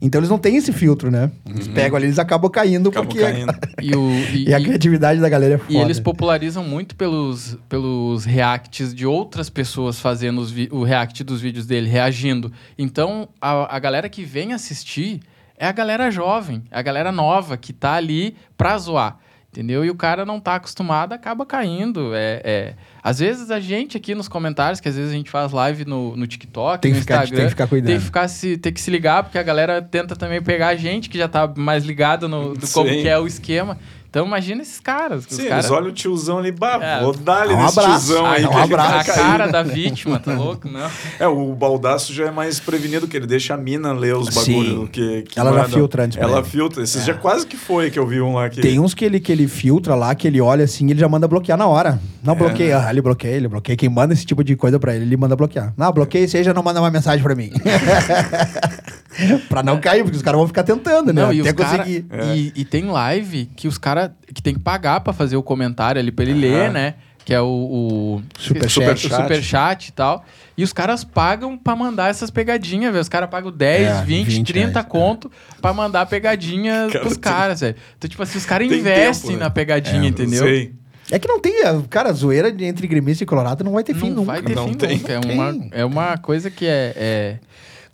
Então eles não têm esse filtro, né? Eles pegam ali, eles acabam caindo Acabam porque. caindo. E, o, e, E a criatividade da galera é foda. e eles popularizam muito pelos, pelos reacts de outras pessoas fazendo o react dos vídeos dele, reagindo. Então, a, a galera que vem assistir é a galera jovem, é a galera nova que tá ali pra zoar. Entendeu? E o cara não tá acostumado, acaba caindo. É, é- Às vezes a gente aqui nos comentários, que às vezes a gente faz live no, no TikTok, Tem no que ficar- Instagram, tem que ficar cuidando. tem que ficar se, tem que se ligar, porque a galera tenta também pegar a gente que já tá mais ligado no do como que é o esquema. Então imagina esses caras. que os Sim, caras... eles olham o tiozão ali, bah, É. vou dar ali Dá um nesse abraço. tiozão Ah, aí. dá um abraço. A cara da vítima, tá louco? Não. É, o baldaço já é mais prevenido, que ele deixa a mina ler os bagulhos que, que Ela já manda. filtra antes Ela ele. filtra. Esses já quase que foi que eu vi um lá que... Tem uns que ele, que ele filtra lá, que ele olha assim, ele já manda bloquear na hora. Não É. bloqueia, ah, ele bloqueia, ele bloqueia. Quem manda esse tipo de coisa pra ele, ele manda bloquear. Não, bloqueia, você já não manda uma mensagem pra mim. pra não cair, porque os caras vão ficar tentando, né? Não, e, Até os cara, conseguir. e, e tem live que os caras que tem que pagar pra fazer o comentário ali pra ele ler, né? Que é o, o Superchat. o superchat e tal. E os caras pagam pra mandar essas pegadinhas, velho. Os caras pagam 10, É, 20, 20 30 reais, conto pra mandar pegadinha Cara, pros tem- caras, velho. Então, tipo assim, os caras Tem investem tempo, né? na pegadinha, É, entendeu? Sei. É que não tem, a- cara, a zoeira entre gremista e colorado não vai ter fim não nunca. vai ter Não fim tem. nunca. É uma, é uma coisa que é, é-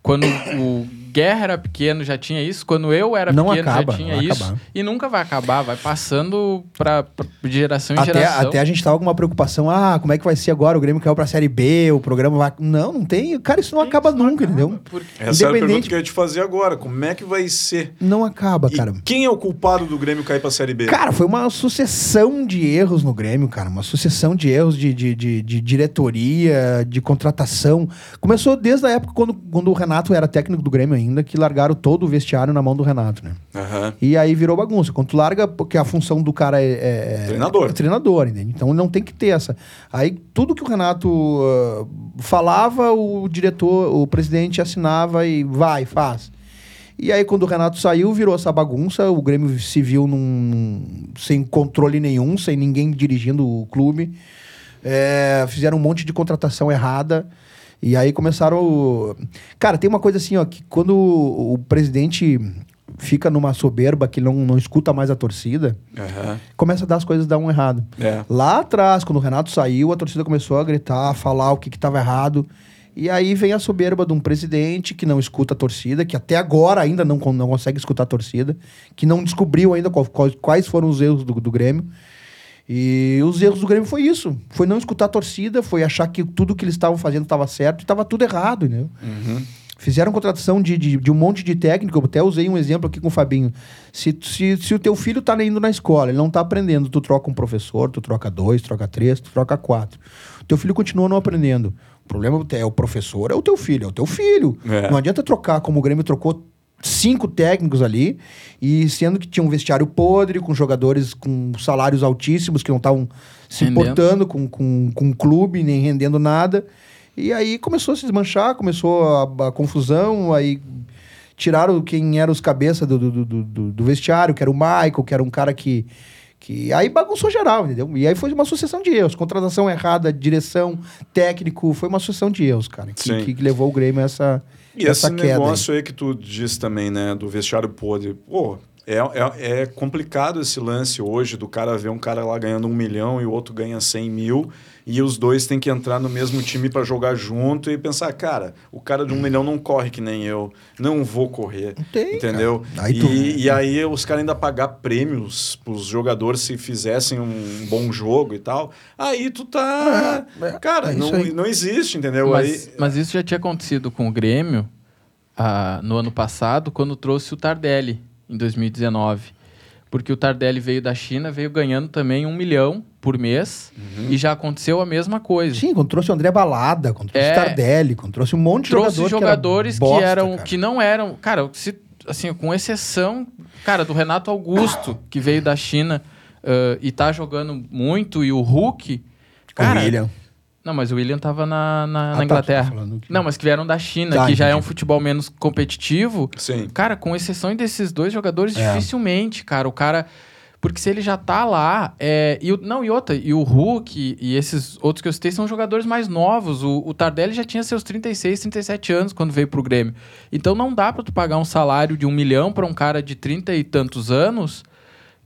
Quando o Guerra era pequeno já tinha isso, quando eu era Não pequeno acaba, já tinha isso. acabar. E nunca vai acabar, vai passando pra, pra- de geração em Até, geração. até a gente tava com uma preocupação, ah, como é que vai ser agora? O Grêmio caiu pra Série B, o programa vai... Não, não tem, cara, isso não Sim, acaba isso não nunca, acaba, entendeu? porque- Essa era a pergunta Independente- que eu ia te fazer agora. Como é que vai ser? Não acaba, E cara. quem é o culpado do Grêmio cair pra Série B? Cara, foi uma sucessão de erros no Grêmio, cara. Uma sucessão de erros de, de, de, de diretoria, de contratação. Começou desde a época quando, quando o Renato era técnico do Grêmio ainda, que largaram todo o vestiário na mão do Renato, né? Aham. E aí virou bagunça. Quando tu larga, porque a função do cara é... é- Treinador. É treinador, entende? Então não tem que ter essa. Aí tudo que o Renato ah, falava, o diretor, o presidente assinava e vai, faz. E aí, quando o Renato saiu, virou essa bagunça. O Grêmio se viu num, sem controle nenhum, sem ninguém dirigindo o clube. É, fizeram um monte de contratação errada. E aí começaram. Cara, tem uma coisa assim, ó, que quando o, o presidente fica numa soberba que não, não escuta mais a torcida, Aham. começa a dar as coisas dar um errado. É. Lá atrás, quando o Renato saiu, a torcida começou a gritar, a falar o que estava errado. E aí vem a soberba de um presidente que não escuta a torcida, que até agora ainda não, não consegue escutar a torcida, que não descobriu ainda qual- qual- quais foram os erros do, do Grêmio. E os erros do Grêmio foi isso. Foi não escutar a torcida, foi achar que tudo que eles estavam fazendo estava certo e estava tudo errado, entendeu? Fizeram contratação de, de, de um monte de técnico. Eu até usei um exemplo aqui com o Fabinho. Se, se, se o teu filho tá indo na escola, ele não tá aprendendo, tu troca um professor, tu troca dois, troca três, tu troca quatro. O teu filho continua não aprendendo. O problema é o professor, é o teu filho, é o teu filho. É. Não adianta trocar como o Grêmio trocou cinco técnicos ali, e sendo que tinha um vestiário podre, com jogadores com salários altíssimos que não estavam se Rendendo. importando com, com, com o clube, nem rendendo nada. E aí começou a se desmanchar, começou a, a confusão, aí tiraram quem eram os cabeças do, do, do, do- do vestiário, que era o Michael, que era um cara que. que aí bagunçou geral, entendeu? E aí foi uma sucessão de erros. Contratação errada, direção, técnico, foi uma sucessão de erros, cara, que, que levou o Grêmio a essa, E esse queda. aí. negócio aí. que tu disse também, né, do vestiário podre. Pô, é, é, é complicado esse lance hoje do cara ver um cara lá ganhando um milhão e o outro ganha 100 mil e os dois têm que entrar no mesmo time para jogar junto e pensar, cara, o cara de um milhão não corre que nem eu, não vou correr, tem, entendeu? Aí e, tu- e aí os caras ainda pagar prêmios pros jogadores se fizessem um bom jogo e tal, aí tu tá... É, é, cara, é não, aí. não existe, entendeu? Mas, aí, mas isso já tinha acontecido com o Grêmio ah, no ano passado, quando trouxe o Tardelli, em 2019. Porque o Tardelli veio da China, veio ganhando também um milhão por mês, Uhum. e já aconteceu a mesma coisa. Sim, quando trouxe o André Balada, quando trouxe É. o Tardelli, quando trouxe um monte de trouxe jogador jogadores que, era que, bosta, eram cara. que não eram cara se, assim com exceção cara do Renato Augusto que veio da China ah, e tá jogando muito e o Hulk cara o William. Não mas o William tava na, na, Ah, na tá, Inglaterra falando que- não mas que vieram da China Tá, que já é um futebol menos competitivo sim. cara com exceção desses dois jogadores É. dificilmente cara o cara porque se ele já tá lá, é, e o, não, e outra, e o Hulk e esses outros que eu citei são jogadores mais novos. O, o Tardelli já tinha seus 36, 37 anos quando veio pro Grêmio. Então não dá pra tu pagar um salário de um milhão pra um cara de 30 e tantos anos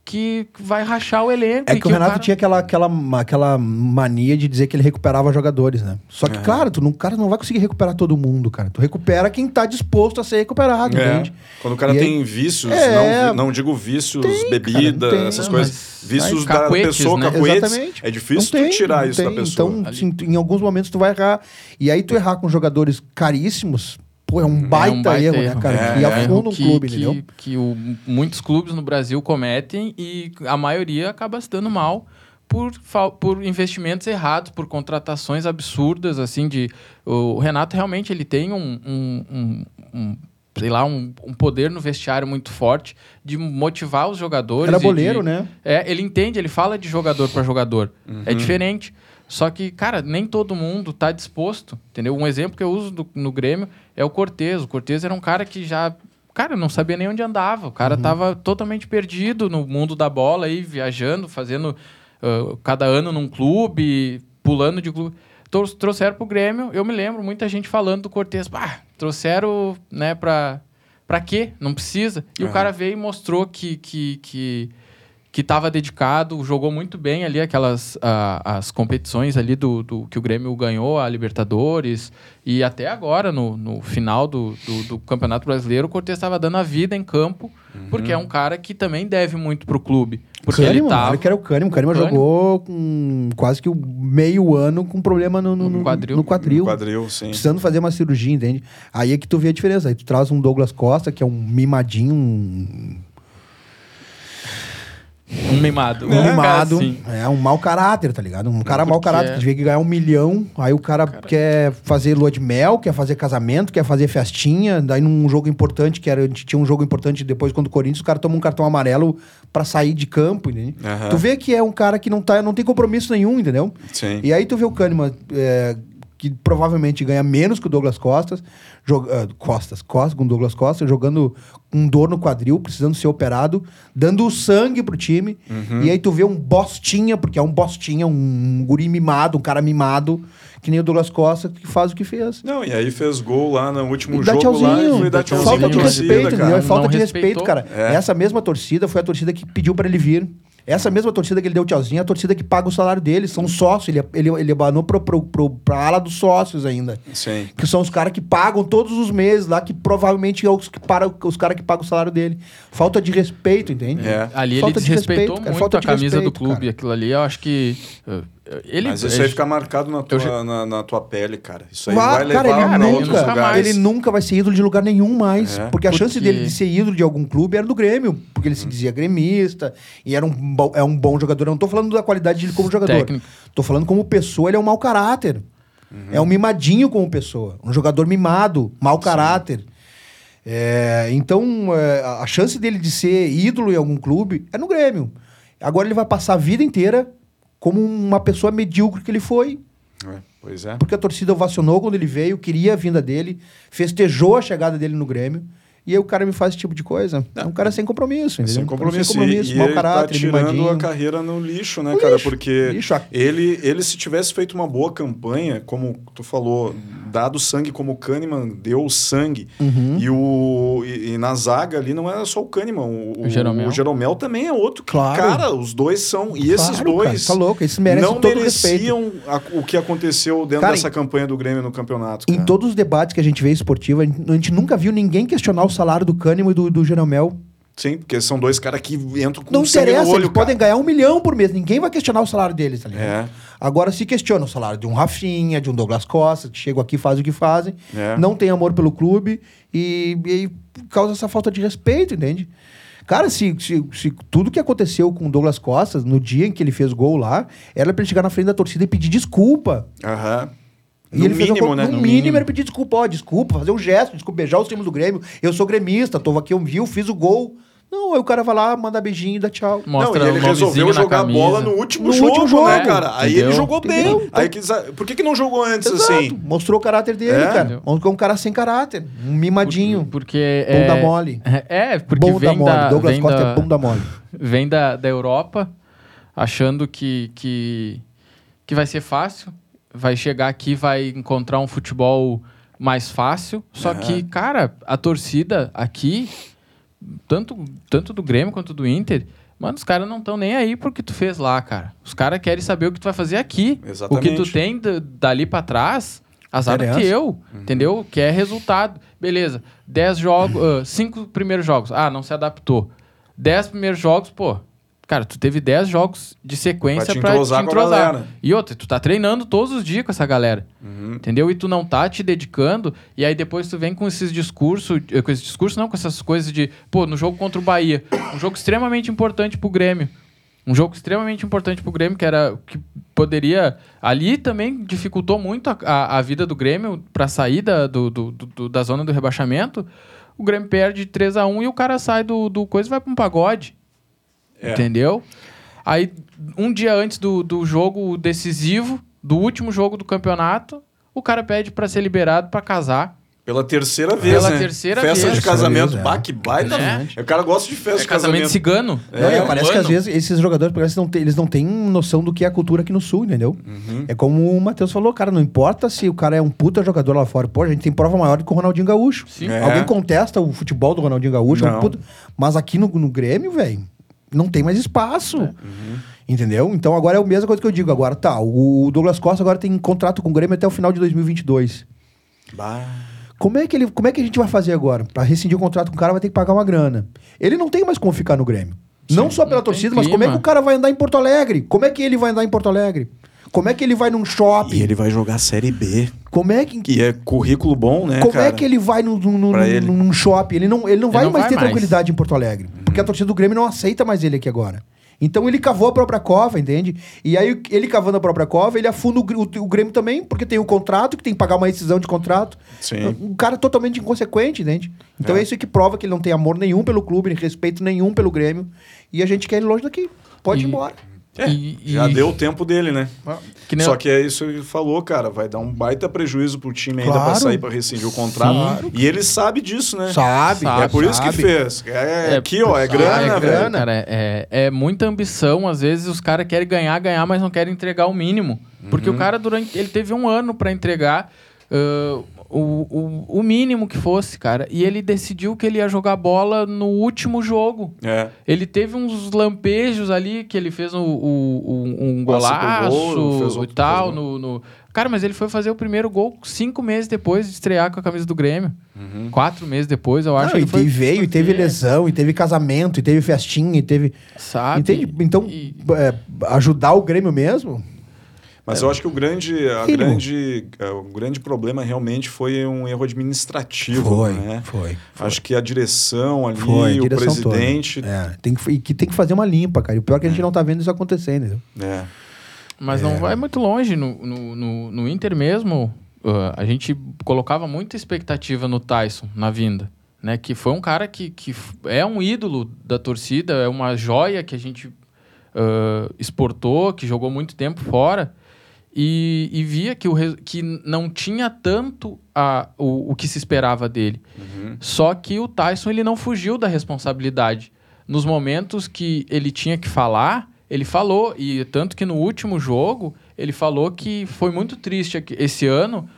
que vai rachar o elenco. É e que, o Renato cara- tinha aquela, aquela, aquela mania de dizer que ele recuperava jogadores, né? Só que, É. claro, tu não, cara não vai conseguir recuperar todo mundo, cara. Tu recupera quem tá disposto a ser recuperado, É. entende? Quando o cara E aí- tem vícios, É. não, não digo vícios, Tem, bebida, cara, tem. essas Não, coisas. mas- Vícios da cacuetes, pessoa, né? cacuetes. Exatamente. É difícil Não tu tem, tirar isso da tem. pessoa. Então, sim, tu- em alguns momentos tu vai errar. E aí tu errar com jogadores caríssimos, pô, é um baita, É um baita erro, né, erro. cara? É, e é. afunda um que, clube, que, entendeu? que o- muitos clubes no Brasil cometem e a maioria acaba se dando mal por, por investimentos errados, por contratações absurdas, assim, de... O Renato realmente, ele tem um... um- um- um, sei lá, um, um poder no vestiário muito forte de motivar os jogadores. Era e de- boleiro, né? É, ele entende, ele fala de jogador para jogador. Uhum. É diferente. Só que, cara, nem todo mundo tá disposto, entendeu? Um exemplo que eu uso do- no Grêmio é o Cortez. O Cortez era um cara que já, cara, não sabia nem onde andava. O cara tava totalmente perdido no mundo da bola aí, viajando, fazendo ah, cada ano num clube, pulando de clube. Trou- Trouxeram pro Grêmio, eu me lembro, muita gente falando do Cortez. Bah, trouxeram, né, pra, pra quê? Não precisa. E o Aham. cara veio e mostrou que, que, que, que estava dedicado, jogou muito bem ali aquelas as competições ali do, do que o Grêmio ganhou, a Libertadores, e até agora, no, no final do, do, do Campeonato Brasileiro, o Cortez estava dando a vida em campo, porque é um cara que também deve muito pro clube. Porque ele Kahneman, tava... olha que era o Kahneman. O Kahneman Kahneman. jogou com quase que o meio ano com problema no, no, No no- quadril. no quadril. Quadril, sim. Precisando fazer uma cirurgia, entende? Aí é que tu vê a diferença. Aí tu traz um Douglas Costa, que é um mimadinho, um, Um mimado. um mimado. Sim. É um mau caráter, tá ligado? Um cara mau caráter, é- que tiver que ganhar um milhão, aí o cara, quer fazer lua de mel, quer fazer casamento, quer fazer festinha, daí num jogo importante, que era, a gente tinha um jogo importante depois contra o Corinthians, o cara toma um cartão amarelo pra sair de campo, entende? Aham. Tu vê que é um cara que não, tá, não tem compromisso nenhum, entendeu? Sim. E aí tu vê o Kahneman, é, que provavelmente ganha menos que o Douglas Costas, jog- ah, Costas, Costa, com o Douglas Costa, jogando com dor no quadril, precisando ser operado, dando sangue pro time. Uhum. E aí tu vê um bostinha, porque é um bostinha, um guri mimado, um cara mimado, que nem o Douglas Costa, que faz o que fez. Não, e aí fez gol lá no último E dá jogo lá e tchauzinho, foi dar dá tchauzinho falta de respeito, entendeu? É cara. falta Não de respeitou. respeito, cara. É. Essa mesma torcida foi a torcida que pediu pra ele vir. Essa mesma torcida que ele deu tchauzinho é a torcida que paga o salário dele, são sócios. Ele, ele, ele abanou pro, pro, pro, pra ala dos sócios ainda. Sim. Que são os caras que pagam todos os meses lá, que provavelmente é os, que para, os caras que pagam o salário dele. Falta de respeito, entende? É. Ali Falta ele de desrespeitou respeito, cara, muito falta a de camisa respeito, do clube. cara. Aquilo ali, eu acho que. Ele, Mas isso aí fica marcado na tua, já- na, na tua pele, cara. Isso aí Vá- vai levar cara, ele, pra nunca- outros lugares. ele nunca vai ser ídolo de lugar nenhum mais. É. Porque a chance Porque- dele de ser ídolo de algum clube era do Grêmio. Porque ele se dizia gremista e era um, bom- é um bom jogador. Eu não tô falando da qualidade dele como jogador. Técnico. Tô falando como pessoa, ele é um mau caráter. É um mimadinho como pessoa. Um jogador mimado, mau caráter. É, então, é, a chance dele de ser ídolo em algum clube é no Grêmio. Agora ele vai passar a vida inteira como uma pessoa medíocre que ele foi. É, pois é. Porque a torcida ovacionou quando ele veio, queria a vinda dele, festejou a chegada dele no Grêmio. E aí o cara me faz esse tipo de coisa. É um cara sem compromisso, entendeu? Sem compromisso. Sem compromisso, e, mau ele caráter, tá tirando mimadinho. a carreira no lixo, né, No cara? lixo, Porque lixo. ele, ele, se tivesse feito uma boa campanha, como tu falou, dado sangue como o Kahneman deu sangue, Uhum. e, o, e, e na zaga ali não era só o Kahneman, o, O Jeromel. o Jeromel também é outro. Claro. Cara, os dois são. E esses Claro, dois cara, tá louco, merecem não todo mereciam a- o que aconteceu dentro Cara, dessa campanha do Grêmio no campeonato. Em cara. todos os debates que a gente vê esportivo, a gente, a gente nunca viu ninguém questionar o salário do Kahneman e do, do Jeromel. Sim, porque são dois caras que entram com Não interessa, no olho, eles podem cara. ganhar um milhão por mês. Ninguém vai questionar o salário deles, tá ligado? É. Agora se questiona o salário de um Rafinha, de um Douglas Costa, que chegam aqui e fazem o que fazem, É. não tem amor pelo clube e, e causa essa falta de respeito, entende? Cara, se, se, se tudo que aconteceu com o Douglas Costa no dia em que ele fez gol lá, era pra ele chegar na frente da torcida e pedir desculpa. Aham. E No ele fez mínimo, uma, né? No, No mínimo, mínimo. era pedir desculpa, ó, desculpa, fazer um gesto, desculpa, beijar os times do Grêmio. Eu sou gremista, tô aqui, eu vi, eu fiz o gol. Não, aí o cara vai lá, manda beijinho e dá tchau. Mostra não, e ele resolveu jogar bola no último No jogo, último jogo, né, cara? Aí entendeu? ele jogou bem. Entendeu? Aí quis, por que, que não jogou antes Exato, assim? mostrou o caráter dele, É? cara. Mostrou um cara sem caráter, um mimadinho. Porque Bunda é... mole. É, porque bunda vem mole. da, Douglas vem Costa da, é bunda mole. vem da, da Europa achando que, que, que vai ser fácil, vai chegar aqui, vai encontrar um futebol mais fácil. Só Aham. que, cara, a torcida aqui, tanto, tanto do Grêmio quanto do Inter, mano, os caras não estão nem aí pro que tu fez lá, cara. Os caras querem saber o que tu vai fazer aqui. O que Exatamente. tu tem da- dali pra trás, azar do que Interessa. eu, entendeu? Que é resultado. Beleza, 10 jogos, 5 primeiros jogos. Ah, não se adaptou. 10 primeiros jogos, pô. Cara, tu teve 10 jogos de sequência Pra te pra te entrosar entrosar. E outra, tu tá treinando todos os dias com essa galera. Uhum. Entendeu? E tu não tá te dedicando, e aí depois tu vem com esses discursos, eh, com esse discurso não, com essas coisas de, pô, no jogo contra o Bahia, um jogo extremamente importante pro Grêmio. Um jogo extremamente importante pro Grêmio, que era que poderia. Ali também dificultou muito a, a, a vida do Grêmio pra sair da, do, do- do- da zona do rebaixamento. O Grêmio perde 3 a 1 e o cara sai do, do coisa e vai pra um pagode. É. Entendeu? Aí, um dia antes do, do jogo decisivo, do último jogo do campeonato, o cara pede pra ser liberado pra casar. Pela terceira vez, Pela né? terceira festa vez. de casamento, é. bah, que baita. Né? O cara gosta de festa É de casamento casamento. cigano. Não, e É, parece que às vezes esses jogadores parece que não tem- eles não têm noção do que é a cultura aqui no sul, entendeu? Uhum. É como o Matheus falou, cara, não importa se o cara é um puta jogador lá fora. Pô, a gente tem prova maior do que o Ronaldinho Gaúcho. Sim. É. Alguém contesta o futebol do Ronaldinho Gaúcho? é um Não. puta- Mas aqui no, no Grêmio, velho, não tem mais espaço. Uhum. Entendeu? Então agora é a mesma coisa que eu digo. Agora tá, o Douglas Costa agora tem contrato com o Grêmio até o final de 2022. Bah. Como é que, ele, como é que a gente vai fazer agora? Pra rescindir o contrato com o cara, vai ter que pagar uma grana. Ele não tem mais como ficar no Grêmio. não só pela não torcida, mas como é que o cara vai andar em Porto Alegre? Como é que ele vai andar em Porto Alegre? Como é que ele vai num shopping? E ele vai jogar Série B, Como é que, que é currículo bom, né, como cara? é que ele vai num, num, num- ele. num shopping? Ele não, ele não vai não mais vai ter mais. tranquilidade em Porto Alegre. Porque a torcida do Grêmio não aceita mais ele aqui agora. Então ele cavou a própria cova, entende? E aí ele cavando a própria cova, ele afunda o, o- o Grêmio também, porque tem o contrato, que tem que pagar uma rescisão de contrato. Sim. Um cara totalmente inconsequente, entende? Então É. é. isso que prova que ele não tem amor nenhum pelo clube, nem respeito nenhum pelo Grêmio. E a gente quer ele longe daqui. Pode ir E- embora. É, E- já e- deu o tempo dele, né? Que nem Só eu- que é isso que ele falou, cara. Vai dar um baita prejuízo pro time ainda pra Claro. sair pra rescindir o contrato. Sim. E ele sabe disso, né? Sabe, Sabe, é por isso sabe. que fez. É, É, aqui, ó, é ah, grana, é grana. Cara, é, é muita ambição. Às vezes os caras querem ganhar, ganhar, mas não querem entregar o mínimo. Porque Uhum. o cara, durante. Ele teve um ano pra entregar. ah, o, o, o mínimo que fosse, cara. E ele decidiu que ele ia jogar bola no último jogo. É. Ele teve uns lampejos ali que ele fez um, um, um pro golaço gol, fez e tal. No, no- Cara, mas ele foi fazer o primeiro gol cinco meses depois de estrear com a camisa do Grêmio. Uhum. Quatro meses depois, eu acho. Não, e, foi e veio, e teve lesão, e teve casamento, e teve festinha, e teve. Sabe? Entende? Então, E- é, ajudar o Grêmio mesmo. Mas eu acho que o grande, a grande, é, o grande problema realmente foi um erro administrativo. né? foi. Acho que a direção ali, Foi, o direção toda. presidente. É, tem que, e que tem que fazer uma limpa, cara. E o pior é que a gente não tá vendo isso acontecendo. É. Mas não vai muito longe. No, no, no, no Inter mesmo, uh, a gente colocava muita expectativa no Tyson na vinda. Né? Que foi um cara que, que é um ídolo da torcida, é uma joia que a gente uh, exportou, que jogou muito tempo fora. E, e via que, o, que não tinha tanto a, o, o que se esperava dele. Só que o Tyson ele não fugiu da responsabilidade. Nos momentos que ele tinha que falar, ele falou. E tanto que no último jogo, ele falou que foi muito triste esse ano,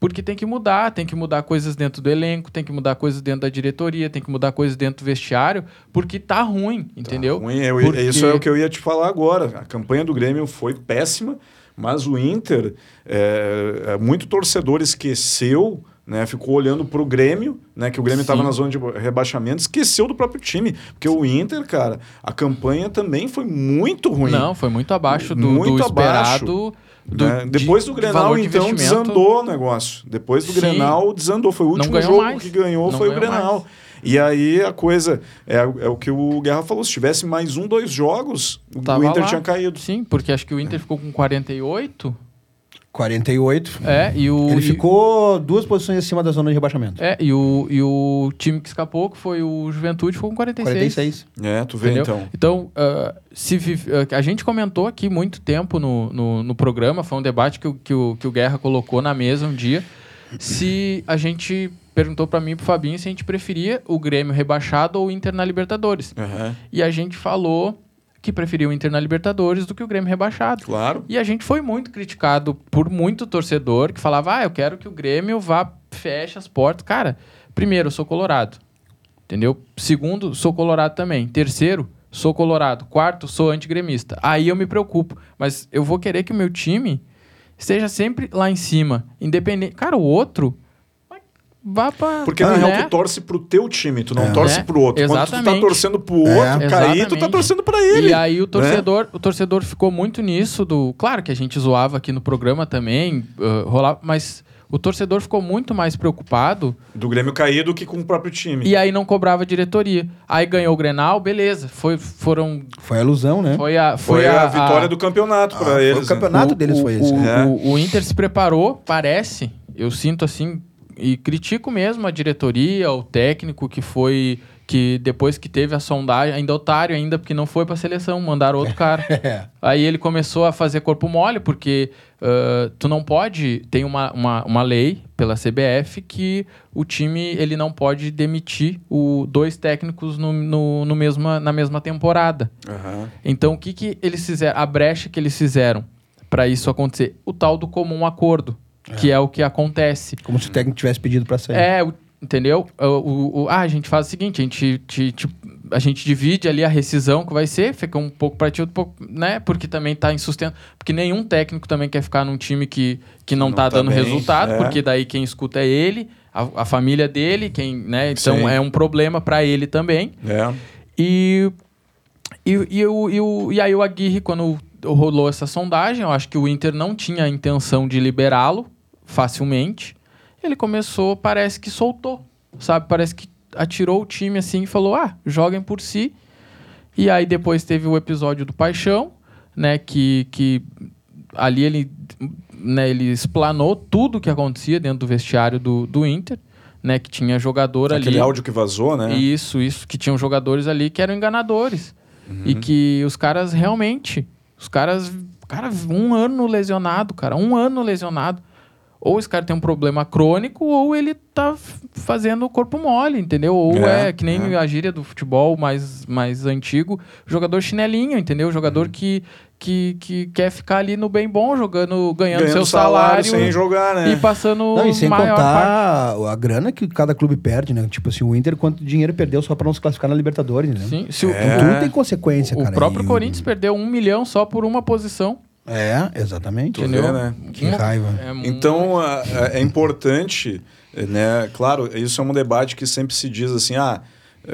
porque tem que mudar, tem que mudar coisas dentro do elenco, tem que mudar coisas dentro da diretoria, tem que mudar coisas dentro do vestiário, porque tá ruim, entendeu? Ruim, eu- Porque- Isso é o que eu ia te falar agora. A campanha do Grêmio foi péssima, mas o Inter, é, é, muito torcedor esqueceu, né, ficou olhando para o Grêmio, né, que o Grêmio estava na zona de rebaixamento, esqueceu do próprio time. Porque o Inter, cara, a campanha também foi muito ruim. Não, foi muito abaixo do, Muito do abaixo, esperado. do- né? Depois de- do de Grenal, de então, desandou o negócio. Depois do Sim. Grenal, desandou. Foi o último jogo mais. que ganhou, Não foi o ganhou Grenal. mais. E aí a coisa é, é o que o Guerra falou: se tivesse mais um, dois jogos, o Tava Inter lá. tinha caído. Sim, porque acho que o Inter ficou com 48. 48. É, e o. Ele e- ficou duas posições acima da zona de rebaixamento. É, e o, e o time que escapou, que foi o Juventude, ficou com 46. 46. É, tu vê Entendeu? então. Então, ah, se vive- ah, a gente comentou aqui muito tempo no, no, no programa, foi um debate que, o- que, o, que o Guerra colocou na mesa um dia, se a gente perguntou para mim e pro Fabinho se a gente preferia o Grêmio rebaixado ou o Inter na Libertadores. Aham, E a gente falou que preferia o Inter na Libertadores do que o Grêmio rebaixado. Claro. E a gente foi muito criticado por muito torcedor que falava: ah, eu quero que o Grêmio vá, feche as portas. Cara, primeiro, eu sou colorado. Entendeu? Segundo, sou colorado também. Terceiro, sou colorado. Quarto, sou antigremista. Aí eu me preocupo. Mas eu vou querer que o meu time esteja sempre lá em cima. Independente. Cara, o outro. Vá pra. Porque na né? real tu torce pro teu time, tu não É. torce É, pro outro. Quando tu tá exatamente. torcendo pro É. outro cair, tu tá Exatamente. torcendo pra ele. E aí o torcedor, o torcedor ficou muito nisso do, claro que a gente zoava aqui no programa também, uh, rolava, mas o torcedor ficou muito mais preocupado Do Grêmio cair do que com o próprio time. e aí não cobrava diretoria. Aí ganhou o Grenal, beleza, foi foram Foi a ilusão, né? foi a Foi, foi, a, vitória do campeonato Ah, foi eles. o campeonato né? o, deles foi o, esse. O, É. o- o Inter se preparou, parece, eu sinto assim, e critico mesmo a diretoria, o técnico que foi. Que depois que teve a sondagem, ainda otário ainda, porque não foi pra seleção, mandaram outro cara. É. Aí ele começou a fazer corpo mole, porque ah, tu não pode. Tem uma, uma, uma lei pela CBF que o time ele não pode demitir o, dois técnicos no, no, no mesma, na mesma temporada. Aham. Então, o que, que eles fizeram? A brecha que eles fizeram para isso acontecer? O tal do comum acordo, que é o que acontece. Como se o técnico tivesse pedido pra sair. É, o- entendeu? O, o- o- ah, a gente faz o seguinte, a gente, te- te- a gente divide ali a rescisão que vai ser, fica um pouco para ti, outro pouco, né? Porque também tá insustento. Porque nenhum técnico também quer ficar num time que, que não, Não tá, tá dando bem, resultado, é. porque daí quem escuta é ele, a, a família dele, quem, né? Então Sim. é um problema para ele também. É. E, e, e, o, e, o, e aí o Aguirre, quando rolou essa sondagem, eu acho que o Inter não tinha a intenção de liberá-lo facilmente. Ele começou, parece que soltou, sabe? Parece que atirou o time assim e falou: ah, joguem por si. E aí depois teve o episódio do Paixão, né? Que, que ali ele, né, ele explanou tudo o que acontecia dentro do vestiário do, do Inter, né? Que tinha jogador ali. Aquele áudio que vazou, né? Isso, isso, que tinham jogadores ali que eram enganadores. Uhum. E que os caras realmente, os caras, cara, um ano lesionado, cara, um ano lesionado. Ou esse cara tem um problema crônico, ou ele tá fazendo o corpo mole, entendeu? Ou é, É, que nem é. a gíria do futebol mais, mais antigo, jogador chinelinho, entendeu? Jogador que, que, que quer ficar ali no bem bom, jogando, ganhando, Ganhando seu salário, salário, sem jogar, né? e passando Não, e sem maior parte. contar a grana que cada clube perde, né? Tipo assim, o Inter quanto dinheiro perdeu só pra não se classificar na Libertadores, né? Sim, se o- É. Tudo tem consequência, o, cara. próprio E Corinthians perdeu um milhão só por uma posição. É, exatamente. Tu vê, Entendeu? né? Que raiva. é Então, a- a- é importante, né? Claro, isso é um debate que sempre se diz assim, ah,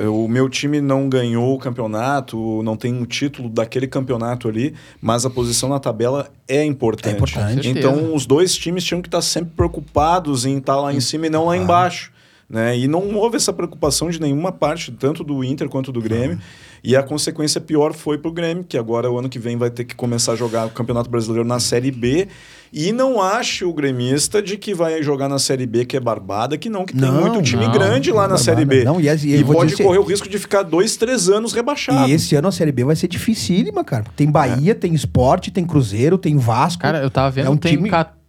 o meu time não ganhou o campeonato, não tem um título daquele campeonato ali, mas a posição na tabela é importante. É importante. Então, os dois times tinham que estar sempre preocupados em estar lá em cima e não lá embaixo. Né? E não houve essa preocupação de nenhuma parte, tanto do Inter quanto do Grêmio. E a consequência pior foi pro Grêmio, que agora o ano que vem vai ter que começar a jogar o Campeonato Brasileiro na Série B. E não ache o gremista de que vai jogar na Série B, que é barbada, que não, que tem Não, muito time não, grande lá na barbada. Série B. Não, e as- e e pode dizer- correr o risco de ficar dois, três anos rebaixado. E esse ano a Série B vai ser dificílima, cara. Tem Bahia, tem Esporte, tem Cruzeiro, tem Vasco. Cara, eu tava vendo É um que tem time- 14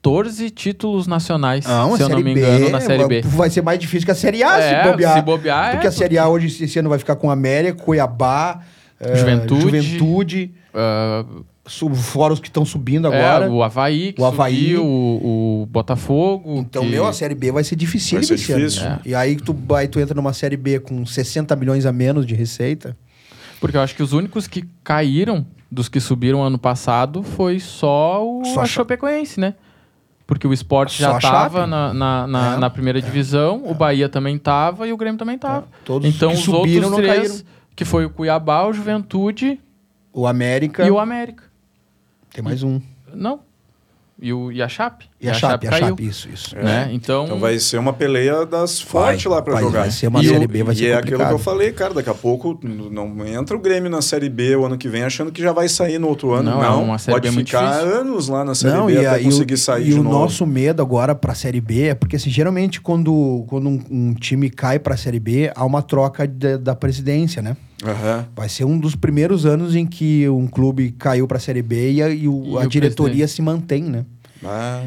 títulos nacionais, não, a se eu não me B engano, na Série B. vai ser mais difícil que a Série A É, se bobear. se bobear, Porque é, a Série A hoje esse ano vai ficar com América, Cuiabá, eh, Juventude. Juventude Ah, su- fora os que estão subindo é, agora. o Havaí, que O Havaí. subiu, o, o Botafogo. Então, que- meu, a Série B vai ser difícil Vai ser esse ano. difícil. né? E aí tu, aí tu entra numa Série B com 60 milhões a menos de receita. Porque eu acho que os únicos que caíram dos que subiram ano passado foi só o Só a Chapecoense, né? Porque o Sport Só já estava na, na, na, É. na primeira divisão, o Bahia também estava e o Grêmio também estava. Todos Então os subiram outros três, caíram. que foi o Cuiabá, o Juventude O América. e o América. Tem mais um. Não. E, o, e a Chape. E a Chape, a caiu. Chape, isso, isso. Né? Então, Então vai ser uma peleia das fortes lá pra vai, jogar. Vai ser uma e Série B, vai e ser é complicado. aquilo que eu falei, cara, daqui a pouco não entra o Grêmio na Série B o ano que vem achando que já vai sair no outro ano. Não, Não, é uma Série pode B ficar difícil. anos lá na Série Não, B e, até a- e conseguir o, sair e de o novo. nosso medo agora pra Série B é porque, assim, geralmente, quando, quando um, um time cai pra Série B, há uma troca de- da presidência, né? Aham. Vai ser um dos primeiros anos em que um clube caiu pra Série B e a, e o- E a o diretoria se mantém, né? Ah,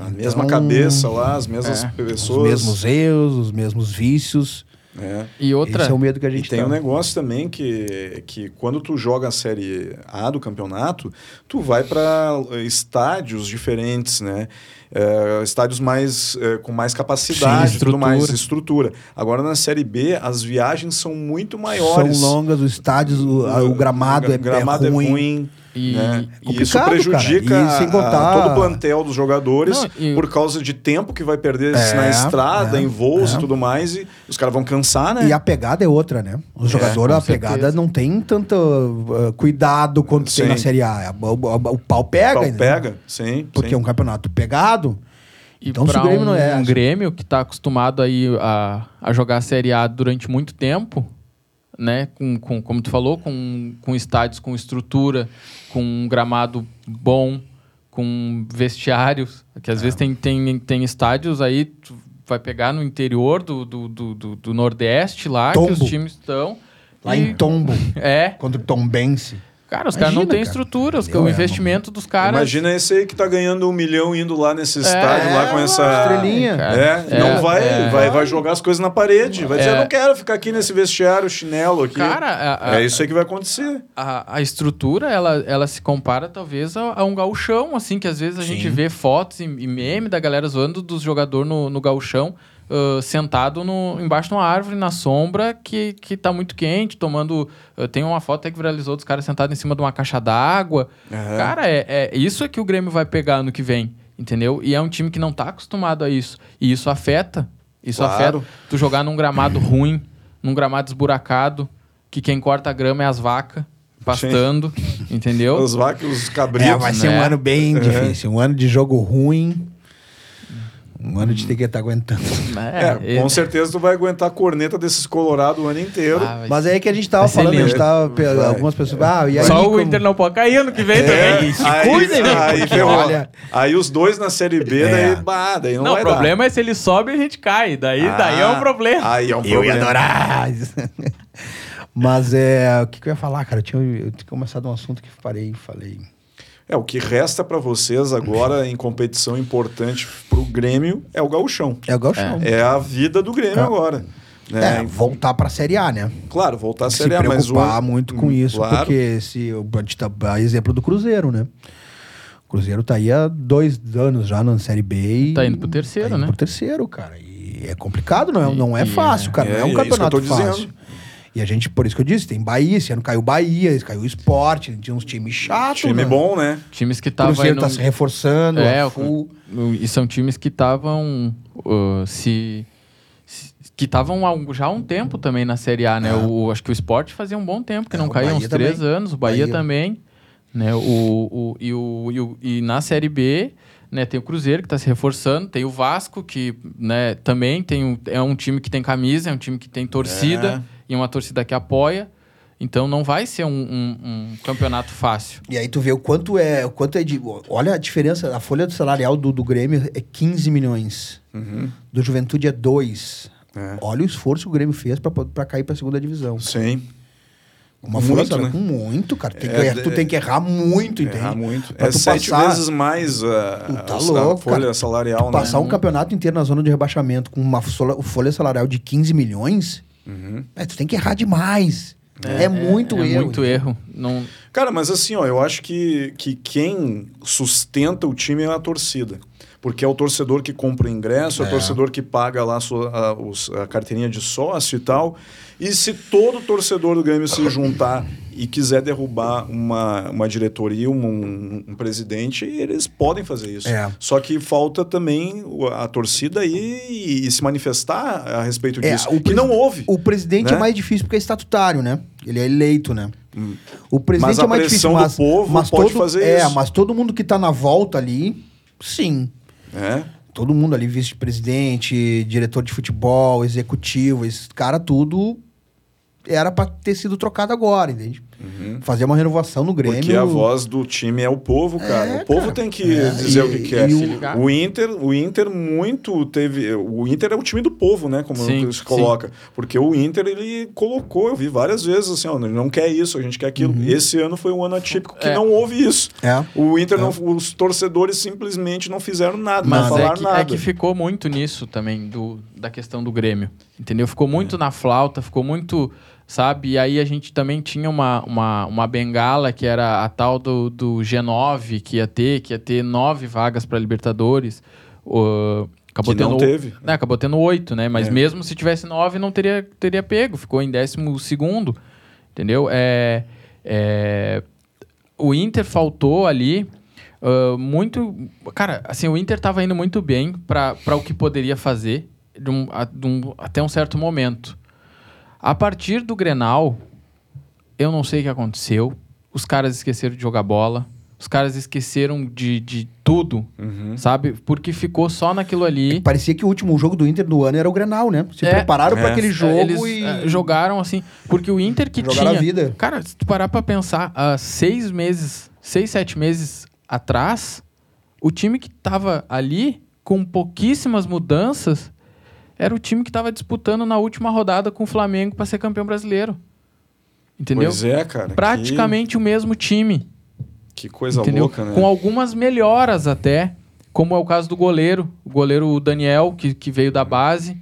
a Então, mesma cabeça lá, as mesmas é, pessoas. Os mesmos erros, os mesmos vícios. É. e outra. Esse é o medo que a E gente tem tá. um negócio também que, que quando tu joga a série A do campeonato, tu vai para estádios diferentes, né? É, estádios mais é, com mais capacidade, Sim, tudo mais estrutura. Agora na série B as viagens são muito maiores. São longas, os estádios, o, a- o gramado, o é, gramado é ruim. E, né? e- isso prejudica. E sem a- contar- todo o plantel dos jogadores Não, e- por causa de tempo que vai perder É, na estrada, é, em voos é. e tudo mais. E os caras vão cansar, né? E a pegada é outra, né? Os É, jogadores, a pegada certeza. não tem tanto uh, cuidado quanto tem Sim. na Série A. O, o- o pau pega, Pau né? pega, sim. Porque sim. é um campeonato pegado. E Então, o Grêmio um, não é- um Grêmio que tá acostumado aí a, a jogar a Série A durante muito tempo, né? Com, com, como tu falou, com, com estádios com estrutura, com um gramado bom, com vestiários. Que às vezes tem, tem, tem estádios aí, tu vai pegar no interior do, do, do, do- do Nordeste lá, que Tombo. os times estão. Lá e- em Tombo, É. contra o Tombense. Cara, os caras não têm estrutura. Os, o é, investimento dos caras. Imagina esse aí que tá ganhando um milhão indo lá nesse estádio lá com essa. estrelinha. cara. É, É, não vai, é. vai, vai jogar as coisas na parede. Vai dizer, É. eu não quero ficar aqui nesse vestiário chinelo aqui. Cara, a- a- é isso aí que vai acontecer. a, a estrutura, ela, ela se compara talvez a, a um gauchão, assim, que às vezes a gente vê fotos e, e meme da galera zoando dos jogadores no, no gauchão, ah, sentado no, embaixo de uma árvore, na sombra, que, que tá muito quente, tomando... ah, tem uma foto aí que viralizou dos caras sentados em cima de uma caixa d'água. Aham. Cara, é, é isso é que o Grêmio vai pegar no que vem, entendeu? E é um time que não tá acostumado a isso. E isso afeta. Isso Claro. afeta. Tu jogar num gramado ruim, num gramado esburacado, que quem corta a grama é as vacas pastando, entendeu? Os vacas, os cabritos. É, vai ser um né? ano bem difícil. Um ano de jogo ruim. Um ano de ter que estar aguentando. É, com certeza tu vai aguentar a corneta desses Colorado o ano inteiro. Ah, Mas aí que a gente tava falando, a gente lindo. tava. Vai. Algumas pessoas. Ah, e aí, Só o como- Inter não pode cair ano que vem É, também. aí, cuidem, né? aí, Porque ferrou. olha- aí os dois na Série B, É. daí, bah, daí não, Não, o vai problema é se ele sobe e a gente cai. Daí, dar. daí é um Ah, problema. Aí é um Eu problema. ia adorar! Mas é. O que, que eu ia falar, cara? Eu tinha, eu tinha começado um assunto que parei e falei. É, o que resta para vocês agora em competição importante para o Grêmio é o gauchão. É o Gauchão. É a vida do Grêmio É. agora. É, Né? voltar pra Série A, né? Claro, voltar a se Série A, mas o... preocupar muito com Hum, isso, claro. porque se a gente tá a exemplo do Cruzeiro, né? O Cruzeiro tá aí há dois anos já na Série B e Tá indo pro terceiro, tá indo né? pro terceiro, cara. E é complicado, não é, E- não é fácil, é- cara. é, não é um é isso que eu campeonato tô fácil. dizendo. E a gente, por isso que eu disse, tem Bahia, esse ano caiu Bahia, esse caiu o Esporte, tinha uns times chatos, Time né? bom, né? Times que O estavam Cruzeiro tá se reforçando, É, o- Full. E são times que estavam uh, se, que estavam já há um tempo também na Série A, né? O, acho que o Sport fazia um bom tempo que É, não o caía, Bahia uns três também. anos, o Bahia, Bahia. também, né? O, o, e, o, e, o- e na Série B, né, tem o Cruzeiro que está se reforçando, tem o Vasco que, né, também tem um, é um time que tem camisa, é um time que tem torcida e uma torcida que apoia. Então não vai ser um, um- um campeonato fácil. E aí tu vê o quanto é, o quanto é de. Olha a diferença, a folha salarial do, do Grêmio é 15 milhões. Uhum. Do Juventude é 2. É. Olha o esforço que o Grêmio fez pra, pra cair pra segunda divisão. Sim. Uma Muito, folha né? com muito, cara. Tem que É, ganhar- tu é- tem que errar muito, entende? Errar muito. Pra é tu sete passar- vezes mais a, Tu tá a- a louco, folha cara. salarial, Passar né? um campeonato inteiro na zona de rebaixamento com uma folha salarial de 15 milhões, Uhum. é, tu tem que errar demais. É, muito é erro. muito erro. Não, Cara, mas assim, ó, eu acho que, que quem sustenta o time é a torcida. Porque é o torcedor que compra o ingresso, é, o É. torcedor que paga lá a, sua, a, os- a carteirinha de sócio e tal. E se todo torcedor do Grêmio se juntar e quiser derrubar uma, uma diretoria, um, um- um presidente, eles podem fazer isso. É. Só que falta também o- a torcida aí e, e se manifestar a respeito É, disso. o que não houve. O presidente Né? é mais difícil porque é estatutário, né? Ele é eleito, né? O presidente Mas é mais difícil, pressão do mas, povo mas pode todo, fazer é, isso. mas todo mundo que tá na volta ali, sim. É. Todo mundo ali, vice-presidente, diretor de futebol, executivo, esse cara tudo era pra ter sido trocado agora, entende? Fazer uma renovação no Grêmio. Uhum. Porque a voz do time é o povo, cara. É, o povo cara. tem que É, dizer e- o que quer. o-. O Inter, o Inter muito teve. O Inter é o time do povo, né? Como Sim, se coloca. Porque o Inter, ele colocou, eu vi várias vezes assim, ó, não quer isso, a gente quer aquilo. Esse ano foi um ano atípico que É. não houve isso. É. O Inter, não, os torcedores simplesmente não fizeram nada, Mas não é falaram que, nada. é que ficou muito nisso também, do, da questão do Grêmio. Entendeu? Ficou É. muito na flauta, ficou muito. Sabe? E aí a gente também tinha uma, uma, uma bengala que era a tal do, do G9 que ia ter, que ia ter nove vagas para Libertadores. O- acabou Que não tendo, teve. né, acabou tendo oito, né? Mas É. mesmo se tivesse nove, não teria, teria pego. Ficou em décimo segundo. Entendeu? É, é, o Inter faltou ali ah, muito. Cara, assim, o Inter tava indo muito bem para o que poderia fazer de um- a- de um- até um certo momento. A partir do Grenal, eu não sei o que aconteceu. Os caras esqueceram de jogar bola. Os caras esqueceram de, de tudo, Uhum. sabe? Porque ficou só naquilo ali. Parecia que o último jogo do Inter do ano era o Grenal, né? Se É. prepararam pra É. aquele jogo Eles e eh, jogaram assim. Porque o Inter que Jogaram tinha. a vida. Cara, se tu parar pra pensar, há seis meses, seis, sete meses atrás, o time que tava ali, com pouquíssimas mudanças, era o time que tava disputando na última rodada com o Flamengo pra ser campeão brasileiro. Entendeu? Pois é, cara. que- Praticamente o mesmo time. Que, coisa entendeu? louca, né? Com algumas melhoras até, como é o caso do goleiro, o goleiro Daniel, que, que veio da base,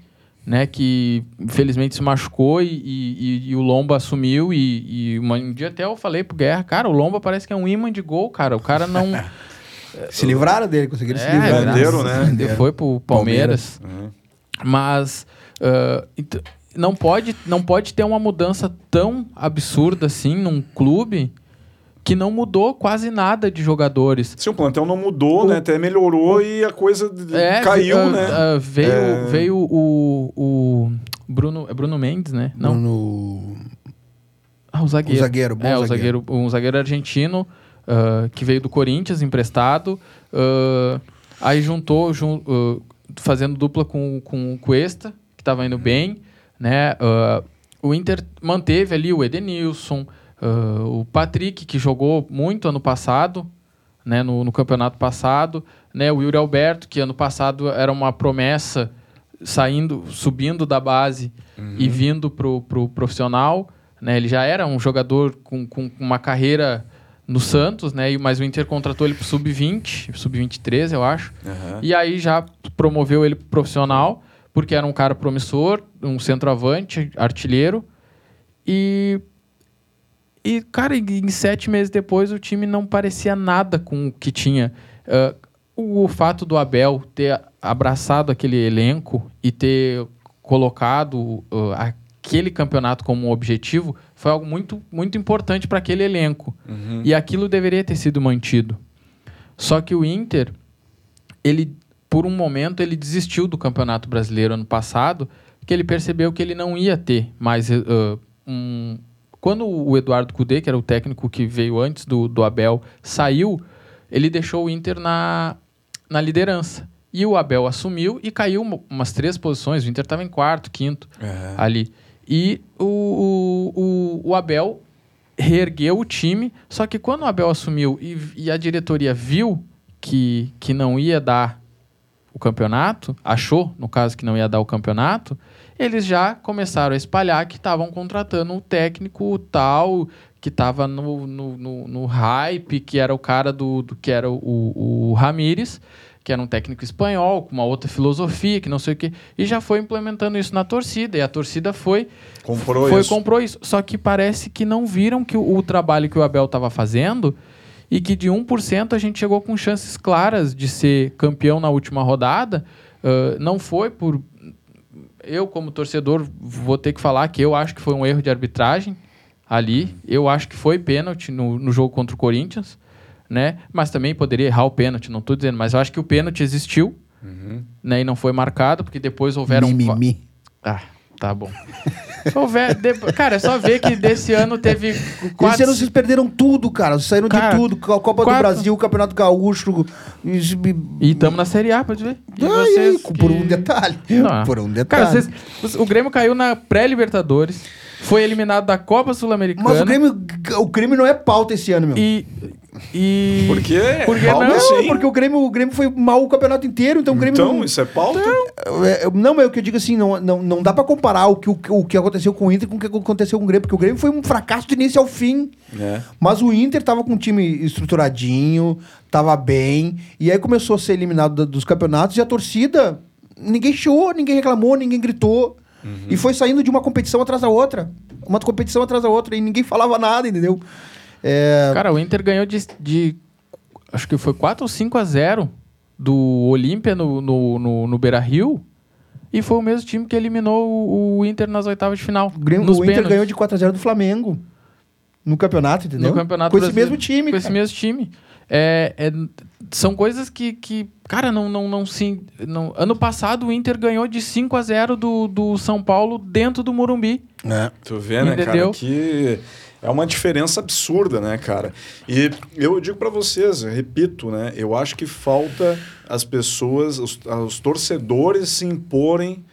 né, que infelizmente se machucou e, e- e o Lomba assumiu e, e uma- um dia até eu falei pro Guerra, cara, o Lomba parece que é um imã de gol, cara, o cara não... se livraram dele, conseguiram se É, livrar. graças- Venderam, né? Venderam. Foi pro Palmeiras. Uhum. Mas ent- não, pode, não pode ter uma mudança tão absurda assim num clube que não mudou quase nada de jogadores. Sim, o plantel não mudou, O- né? Até melhorou e a coisa É, caiu, ah, né? ah, veio, É. veio o, o Bruno, é Bruno Mendes, né? Não, No... ah, o zagueiro. O zagueiro, bom é, o zagueiro. zagueiro, um zagueiro argentino ah, que veio do Corinthians emprestado. aí juntou, jun- fazendo dupla com, com o Cuesta, que estava indo bem, né? Ah, o Inter manteve ali o Edenilson, ah, o Patrick, que jogou muito ano passado, né, no, no campeonato passado, né, o Yuri Alberto, que ano passado era uma promessa saindo, subindo da base e vindo pro, pro profissional, né, ele já era um jogador com, com uma carreira no Santos, né? Mas o Inter contratou ele pro sub-20, sub-23, eu acho. Aham. E aí já promoveu ele pro profissional, porque era um cara promissor, um centroavante, artilheiro. E. E, cara, em sete meses depois o time não parecia nada com o que tinha. Ah, o, fato do Abel ter abraçado aquele elenco e ter colocado ah, aquele campeonato como um objetivo foi algo muito, muito importante para aquele elenco. Uhum. E aquilo deveria ter sido mantido. Só que o Inter, ele, por um momento, ele desistiu do Campeonato Brasileiro ano passado, que ele percebeu que ele não ia ter mais eh, um... Quando o Eduardo Cudê, que era o técnico que veio antes do, do Abel, saiu, ele deixou o Inter na, na liderança. E o Abel assumiu e caiu uma- umas três posições. O Inter estava em quarto, quinto Aham. ali. E o, o, o, o Abel reergueu o time, só que quando o Abel assumiu e, e a diretoria viu que, que não ia dar o campeonato, achou, no caso, que não ia dar o campeonato, eles já começaram a espalhar que estavam contratando um técnico tal, que estava no, no, no, no hype, que era o cara do, do que era o, o Ramires, que era um técnico espanhol, com uma outra filosofia, que não sei o quê, e já foi implementando isso na torcida, e a torcida foi Comprou foi, isso. comprou isso. Só que parece que não viram que o, o trabalho que o Abel estava fazendo e que de 1% a gente chegou com chances claras de ser campeão na última rodada. Ah, não foi por. Eu, como torcedor, vou ter que falar que eu acho que foi um erro de arbitragem ali. Eu acho que foi pênalti no, no jogo contra o Corinthians, né? Mas também poderia errar o pênalti, não estou dizendo. Mas eu acho que o pênalti existiu, Uhum. né? E não foi marcado, porque depois houveram. Mimimi. ah, tá bom. Houver, de- Cara, é só ver que desse ano teve quatro. Esse ano vocês perderam tudo, cara. Vocês saíram Cara, de tudo. Co- Copa quatro- do Brasil, Campeonato Gaúcho. E estamos na Série A, pode ver. E Ai, vocês ai, Por que- um detalhe. Não. Por um Cara, detalhe. vocês- o Grêmio caiu na pré-Libertadores, foi eliminado da Copa Sul-Americana. Mas o Grêmio, o Grêmio não é pauta esse ano, meu. E. e... Por quê? Porque não, sim. Porque o Grêmio, o Grêmio foi mal o campeonato inteiro, então o Grêmio Então, não... isso é pauta? É, é, Não, mas o que eu digo assim, não, não, não dá pra comparar o que, o, o que aconteceu com o Inter com o que aconteceu com o Grêmio, porque o Grêmio foi um fracasso do início ao fim. É. Mas o Inter tava com um time estruturadinho, tava bem, e aí começou a ser eliminado da- dos campeonatos e a torcida, ninguém chiou, ninguém reclamou, ninguém gritou. E foi saindo de uma competição atrás da outra. Uma competição atrás da outra, e ninguém falava nada, entendeu? É, Cara, o Inter ganhou de, de- Acho que foi 4 ou 5 a 0 do Olímpia no, no, no, no Beira Rio. E foi o mesmo time que eliminou o, o Inter nas oitavas de final. o, Grêmio- nos o Inter pênaltis. ganhou de 4x0 do Flamengo. No campeonato, entendeu? No campeonato Com esse mesmo time. Com esse cara. mesmo time. É, é- são coisas que, que cara, não, não, não se. Não, ano passado o Inter ganhou de 5 a 0 do, do São Paulo dentro do Morumbi. É. Tu vê, né, cara, Entendeu? que é uma diferença absurda, né, cara? E eu digo pra vocês, repito, né, eu acho que falta as pessoas, os, os torcedores se imporem,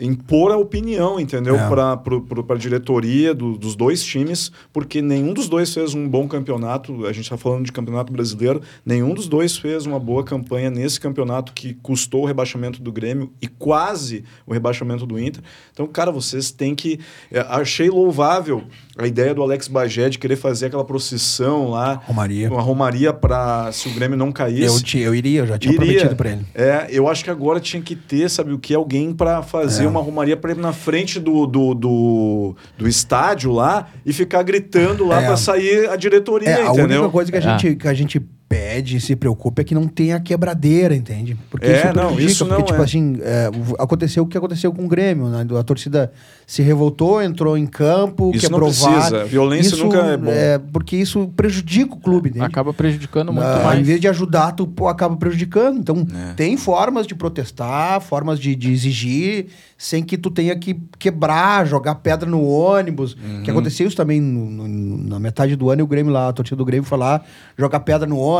impor a opinião, entendeu? É. Pro, pra diretoria do- dos dois times, porque nenhum dos dois fez um bom campeonato, a gente tá falando de campeonato brasileiro, nenhum dos dois fez uma boa campanha nesse campeonato que custou o rebaixamento do Grêmio e quase o rebaixamento do Inter. Então, cara, vocês têm que. é, achei louvável a ideia do Alex Bagé de querer fazer aquela procissão lá, Romaria. uma romaria para se o Grêmio não caísse. Eu, te- eu iria, eu já tinha Iria. prometido pra ele. É, eu acho que agora tinha que ter, sabe o que? Alguém para fazer uma romaria para ir na frente do, do, do, do estádio lá e ficar gritando lá É. para sair a diretoria, É, a entendeu? única coisa que a, gente, que a gente pede e se preocupa é que não tenha quebradeira, entende? Porque É, isso não, isso porque, não tipo é. assim, é, aconteceu o que aconteceu com o Grêmio, né? A torcida se revoltou, entrou em campo, Isso não quebrou precisa. VAR. Violência Isso, nunca é bom. porque isso prejudica o clube, entende? Acaba prejudicando muito Ah, mais. Em vez de ajudar, tu pô, acaba prejudicando. Então, É. tem formas de protestar, formas de, de exigir, sem que tu tenha que quebrar, jogar pedra no ônibus. Uhum. Que aconteceu isso também no- no- na metade do ano, e o Grêmio lá, a torcida do Grêmio foi lá jogar pedra no ônibus.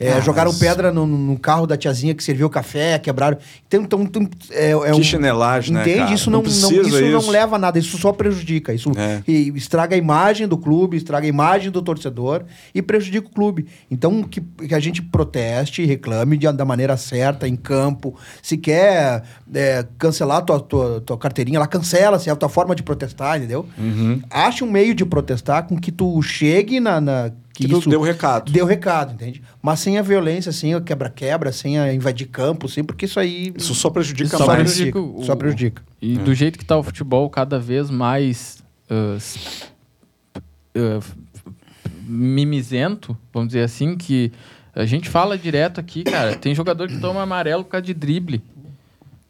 É, Ah, jogaram mas- pedra no, no carro da tiazinha que serviu o café, quebraram. Então, então, então, é, é Que um- chinelagem, né, Entende? Isso, Não não, não, precisa isso não isso. leva a nada, isso só prejudica. Isso É. e estraga a imagem do clube, estraga a imagem do torcedor e prejudica o clube. Então, que, que a gente proteste, reclame de- da maneira certa, em campo. Se quer é, cancelar a tua, tua, tua carteirinha, ela cancela, se é a tua forma de protestar, entendeu? Uhum. Ache um meio de protestar com que tu chegue na... na- que tu isso deu recado. deu recado, entende? Mas sem a violência, sem o quebra-quebra, sem a invadir campo, sem, porque isso aí Isso só prejudica Isso só só mais. prejudica o- Só prejudica. E do jeito que tá o futebol, cada vez mais ah, f- mimizento, vamos dizer assim, que a gente fala direto aqui, cara. Tem jogador que toma amarelo por causa de drible.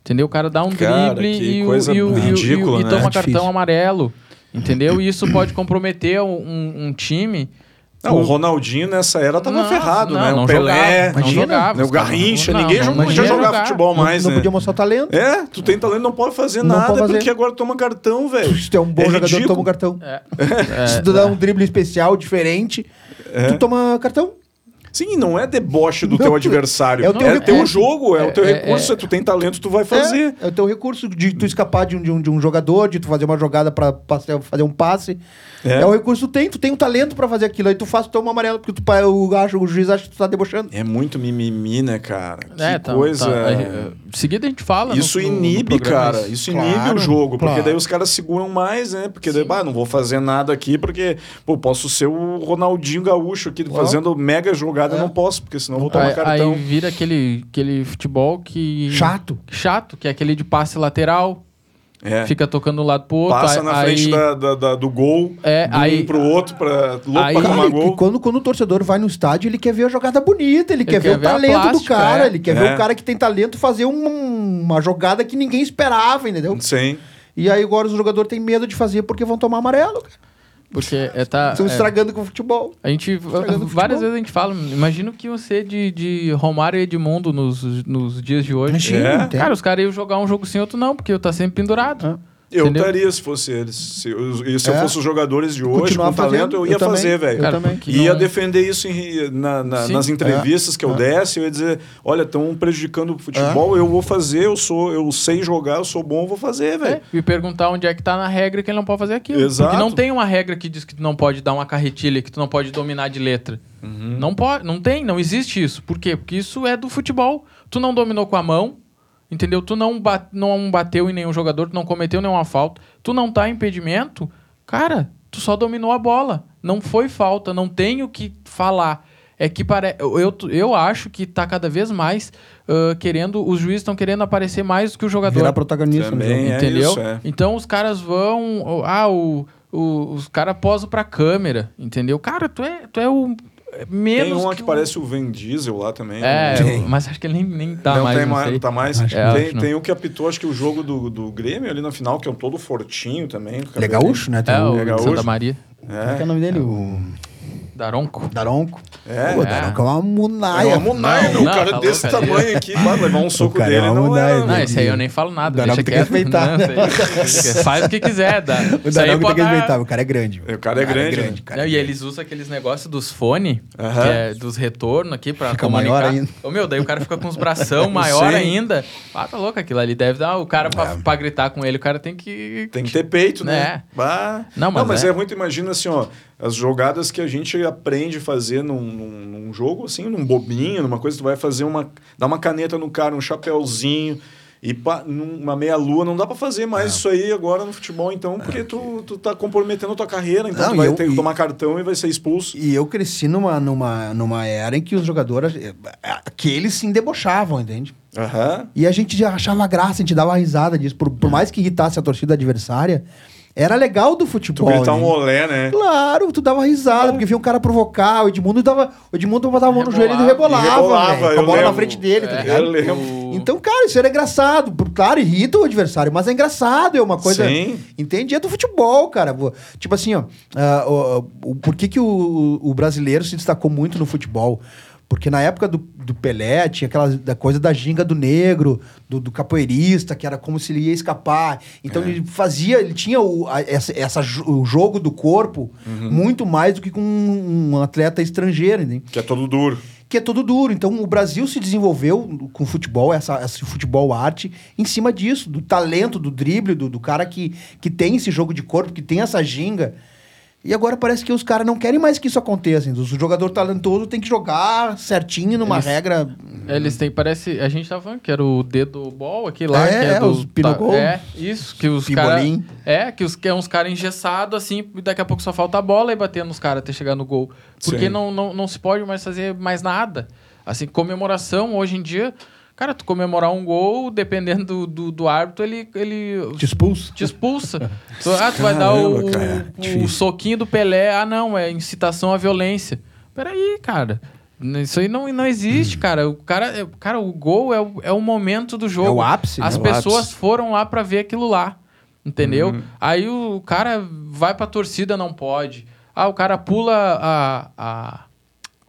Entendeu? O cara dá um Cara, drible e, o- e, o- e o- ridícula, e, e né? toma É cartão amarelo. Entendeu? E isso pode comprometer um, um- um time. Não, o Ronaldinho nessa era tava Não, ferrado, não, né? não o Pelé, jogava, imagina, jogava, né? o Garrincha, não- ninguém não, podia jogar jogar. futebol mais, não né? podia mostrar o talento. É, tu tem talento, não pode fazer nada, pode fazer. porque agora toma cartão, velho. Se tu é um bom É jogador, ridículo. toma um cartão. É, Se tu dá um drible especial, diferente, tu toma cartão. Sim, não é deboche do Não, teu adversário. é É o o teu teu, recurso. jogo, é, o teu É, recurso. é. Se tu tem talento, tu vai fazer. É, é o teu recurso de tu escapar de um, de um, de um jogador, de tu fazer uma jogada pra passe- fazer um passe. É. É. o recurso que tu tem, tu tem um talento pra fazer aquilo. Aí tu faz, tu toma amarelo, porque tu, o, acho, o juiz acha que tu tá debochando. É muito mimimi, né, cara? Que É, tá- coisa. tá, de seguida a gente fala. no- Isso no- no inibe, programa cara. Isso inibe Claro, o jogo. Porque claro. daí os caras seguram mais, né? Porque daí, bah, não vou fazer nada aqui, porque, pô, posso ser o Ronaldinho Gaúcho aqui Claro. fazendo mega jogada, É. não posso, porque senão eu vou tomar Aí, cartão. aí vira aquele, aquele futebol que. Chato. Chato, que é aquele de passe lateral, É. fica tocando de um lado pro outro. Passa aí, na frente aí- da, da- da- do gol, É, do aí- um pro outro, pra, louco aí- pra tomar gol. quando, quando o torcedor vai no estádio, ele quer ver a jogada bonita, ele, quer ver quer o ver a talento do plástica, cara, é. ele quer É. ver o cara que tem talento fazer um- uma jogada que ninguém esperava, entendeu? Sim. E aí agora os jogadores têm medo de fazer porque vão tomar amarelo. cara. Porque é, tá. Estão é, estragando com o futebol. a gente. estragando Várias futebol. vezes a gente fala, imagina o que ser de, de Romário e Edmundo nos, nos dias de hoje. Imagina, É. Cara, os caras iam jogar um jogo sem outro, não, porque eu tá sempre pendurado. Ah. Eu Entendeu? estaria se fosse eles. Se, eu- e se eu É. fosse os jogadores de hoje, Continuar com talento, eu ia eu fazer, velho. eu Ia não- defender isso em- na- na- nas entrevistas que eu É. desse, eu ia dizer, olha, estão prejudicando o futebol, eu vou fazer, eu sou, eu sei jogar, eu sou bom, eu vou fazer, velho. É, e perguntar onde é que tá na regra que ele não pode fazer aquilo. Exato. Porque não tem uma regra que diz que tu não pode dar uma carretilha, que tu não pode dominar de letra. Uhum. Não pode, não tem, não existe isso. Por quê? Porque isso é do futebol. Tu não dominou com a mão, entendeu? Tu não, ba- não bateu em nenhum jogador, tu não cometeu nenhuma falta, tu não tá em impedimento, cara, tu só dominou a bola. Não foi falta, não tem o que falar. É que pare... eu, eu, eu acho que tá cada vez mais ah, querendo, os juízes estão querendo aparecer mais do que o jogador. Virar protagonista no Também jogo. é entendeu? isso, é. Então os caras vão. Ah, o, o- os caras posam pra câmera, entendeu? Cara, tu é, tu é o. é Menos. Tem uma que, o- parece o Vin Diesel lá também. É, né? mas acho que ele nem, nem tá não mais. tem não mais, sei. tá mais. Acho que tem, tem um que apitou, acho que o jogo do, do Grêmio ali na final, que é um todo fortinho também. Ele é gaúcho, né? Tem É, o... o É gaúcho. Santa Maria. Como é que é É, o nome dele? O Daronco. Daronco. é. Pô, É. Daronco é uma É munaia. uma munaia, Não, meu. O não, cara tá desse louco, tamanho aqui, vai levar um soco é dele, uma não munaia, é. Não, esse aí eu nem falo nada. Daronco deixa tem que respeitar. Não, isso aí- Faz o que quiser. Dá. O Isso Daronco tem que dar- respeitar, o cara é grande. velho. O cara é grande, é e eles usam aqueles negócios dos fones, é dos retornos aqui pra Fica comunicar. maior ainda. Ô, meu, daí o cara fica com os bração maior Sim. ainda. Ah, tá louco, aquilo ali deve dar. O cara, pra, pra gritar com ele, o cara tem que. Tem que ter peito, né? É. Bah. Não, mas é. é. muito, imagina assim, ó, as jogadas que a gente aprende a fazer num, num, num jogo, assim, num bobinho, numa coisa, tu vai fazer uma. dar uma caneta no cara, um chapéuzinho. E pá, numa meia-lua não dá pra fazer mais É. isso aí agora no futebol, então, porque tu, tu tá comprometendo a tua carreira, então Não, tu vai eu- ter que e- tomar cartão e vai ser expulso. E eu cresci numa, numa, numa era em que os jogadores. eh, que eles se debochavam, entende? Aham. E a gente já achava graça, a gente dava risada disso. Por, por mais que irritasse a torcida adversária, era legal do Tu futebol. gritar um né? olé, né? Claro, tu dava risada, porque via um cara provocar, o Edmundo dava. O Edmundo botava a mão no joelho e Rebolava. rebolava, Rebolava, velho, com a eu bola na lembro. frente dele, tá É, ligado? Eu lembro. Então, cara, isso era engraçado. Claro, irrita o adversário, mas é engraçado, é uma coisa. Sim. Entende? É do futebol, cara. Tipo assim, ó. ah, o- o- por que, que o, o brasileiro se destacou muito no futebol? Porque na época do, do Pelé tinha aquela da coisa da ginga do negro, do, do capoeirista, que era como se ele ia escapar. Então É. ele fazia, ele tinha o, a- essa, essa o jogo do corpo Uhum. muito mais do que com um, um atleta estrangeiro, entende? Que é todo duro. que é todo duro. Então o Brasil se desenvolveu com futebol, essa, esse futebol arte, em cima disso, do talento, do drible, do, do cara que, que tem esse jogo de corpo, que tem essa ginga. E agora parece que os caras não querem mais que isso aconteça. O jogador talentoso tem que jogar certinho numa Eles- regra. Eles têm, parece. A gente tava falando que era o dedo ball, aquele lá, É, que é, é, do. os pinocol. É, isso, que os caras. É, que, os, que é uns caras engessados, assim, e daqui a pouco só falta a bola e bater nos caras até chegar no gol. Porque Sim. não, não, não se pode mais fazer mais nada. Assim, comemoração, hoje em dia. Cara, tu comemorar um gol, dependendo do, do, do árbitro, ele, ele Te expulso. te expulsa. Tu, ah, tu vai dar o, cara, o- o difícil. soquinho do Pelé. Ah, não, é incitação à violência. Peraí, cara. Isso aí não, não existe, cara. O cara, é- cara, o gol é o, é o momento do jogo. É o ápice, As o pessoas ápice. foram lá pra ver aquilo lá. Entendeu? Uhum. Aí o cara vai pra torcida, não pode. Ah, o cara pula a. a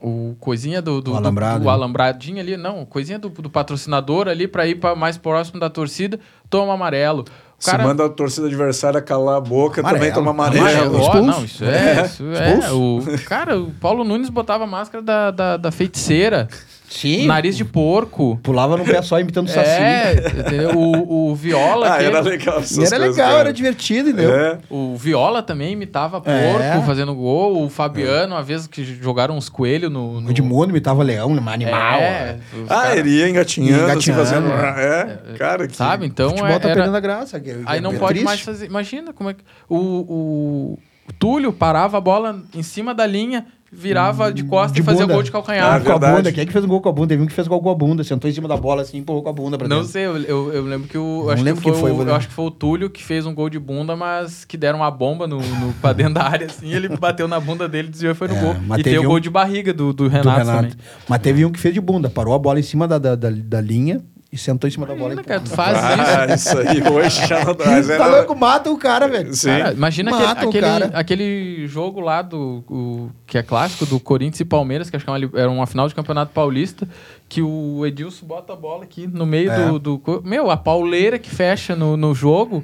o coisinha do, do, O alambrado, do, do alambradinho ali, não, coisinha do, do patrocinador ali pra ir pra mais próximo da torcida, toma amarelo. O Se manda a torcida adversária calar a boca, também Amarelo. toma amarelo. Amarelo, Expulso. não, isso é. Isso é o, cara, o Paulo Nunes botava a máscara da, da, da feiticeira, Sim. nariz de porco. Pulava num pé só imitando saci. É, entendeu? O, o Viola. Ah, aquele- era legal essas E era coisas, legal, cara. era divertido, entendeu? É. O Viola também imitava porco É. fazendo gol. O Fabiano, uma vez que jogaram uns coelhos no. no... O Edmundo imitava leão, um animal. É, Ah, cara- ele ia engatinhando, assim, Engatinhando. fazendo... É, cara, que... Sabe? Então Futebol é, tá era- perdendo a graça. que- Aí é- não é pode triste. mais fazer. Imagina como é que. O, o, o Túlio parava a bola em cima da linha, virava de costas De e fazia bunda. gol de Ah, calcanhar. com a bunda. Quem é que fez um gol com a bunda? Teve um que fez gol com a bunda. Sentou em cima da bola assim, empurrou com a bunda pra Não dentro. sei, eu, eu, eu lembro que o. Não acho lembro que quem foi, foi, o- eu acho que foi o Túlio que fez um gol de bunda, mas que deram uma bomba no, no, pra dentro da área, assim, ele bateu na bunda dele, desviou e foi no É, gol. E teve tem o um- gol de barriga do, do Do Renato, Renato. também. Mas teve um que fez de bunda. Parou a bola em cima da, da, da, da linha e sentou em cima da bola. Imagina, e cara, tu faz isso. Ah, isso aí hoje já não dá. Tá era... louco? Mata o cara, velho. Sim. Cara, imagina Mata aquele, aquele, cara. aquele jogo lá do. o- que é clássico do Corinthians e Palmeiras, que acho que é uma era uma final de campeonato paulista, que o Edilson bota a bola aqui no meio É. do, do. Meu, a pauleira que fecha no, no jogo.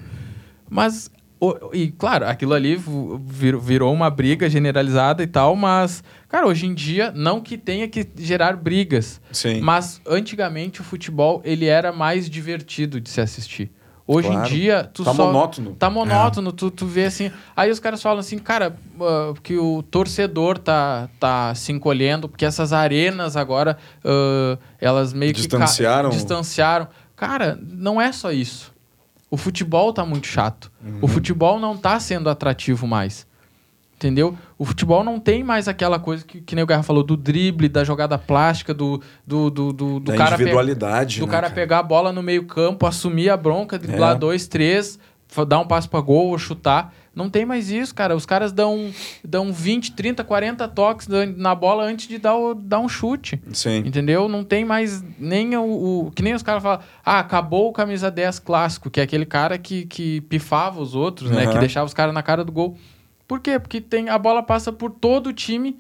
Mas. E claro, aquilo ali virou uma briga generalizada e tal, mas, cara, hoje em dia, não que tenha que gerar brigas, Sim. mas antigamente o futebol ele era mais divertido de se assistir. Hoje Claro. em dia, tu Tá só. monótono. Tá monótono, tu, tu vê assim. Aí os caras falam assim, cara, ah, que o torcedor tá, tá se encolhendo, porque essas arenas agora, ah, elas meio Distanciaram. que. ca- Distanciaram. Cara, não é só isso. O futebol tá muito chato. Uhum. O futebol não tá sendo atrativo mais. Entendeu? O futebol não tem mais aquela coisa que, que nem o Guerra falou, do drible, da jogada plástica, do, do, do, do, do cara. individualidade, do né, cara cara? pegar a bola no meio-campo, assumir a bronca, driblar É. dois, três, dar um passo pra gol ou chutar. Não tem mais isso, cara. Os caras dão, dão 20, 30, 40 toques na bola antes de dar, o- dar um chute. Sim. Entendeu? Não tem mais nem o. o- que nem os caras falam, ah, acabou o camisa 10 clássico, que é aquele cara que, que pifava os outros, né? Aham. Que deixava os caras na cara do gol. Por quê? Porque tem, a bola passa por todo o time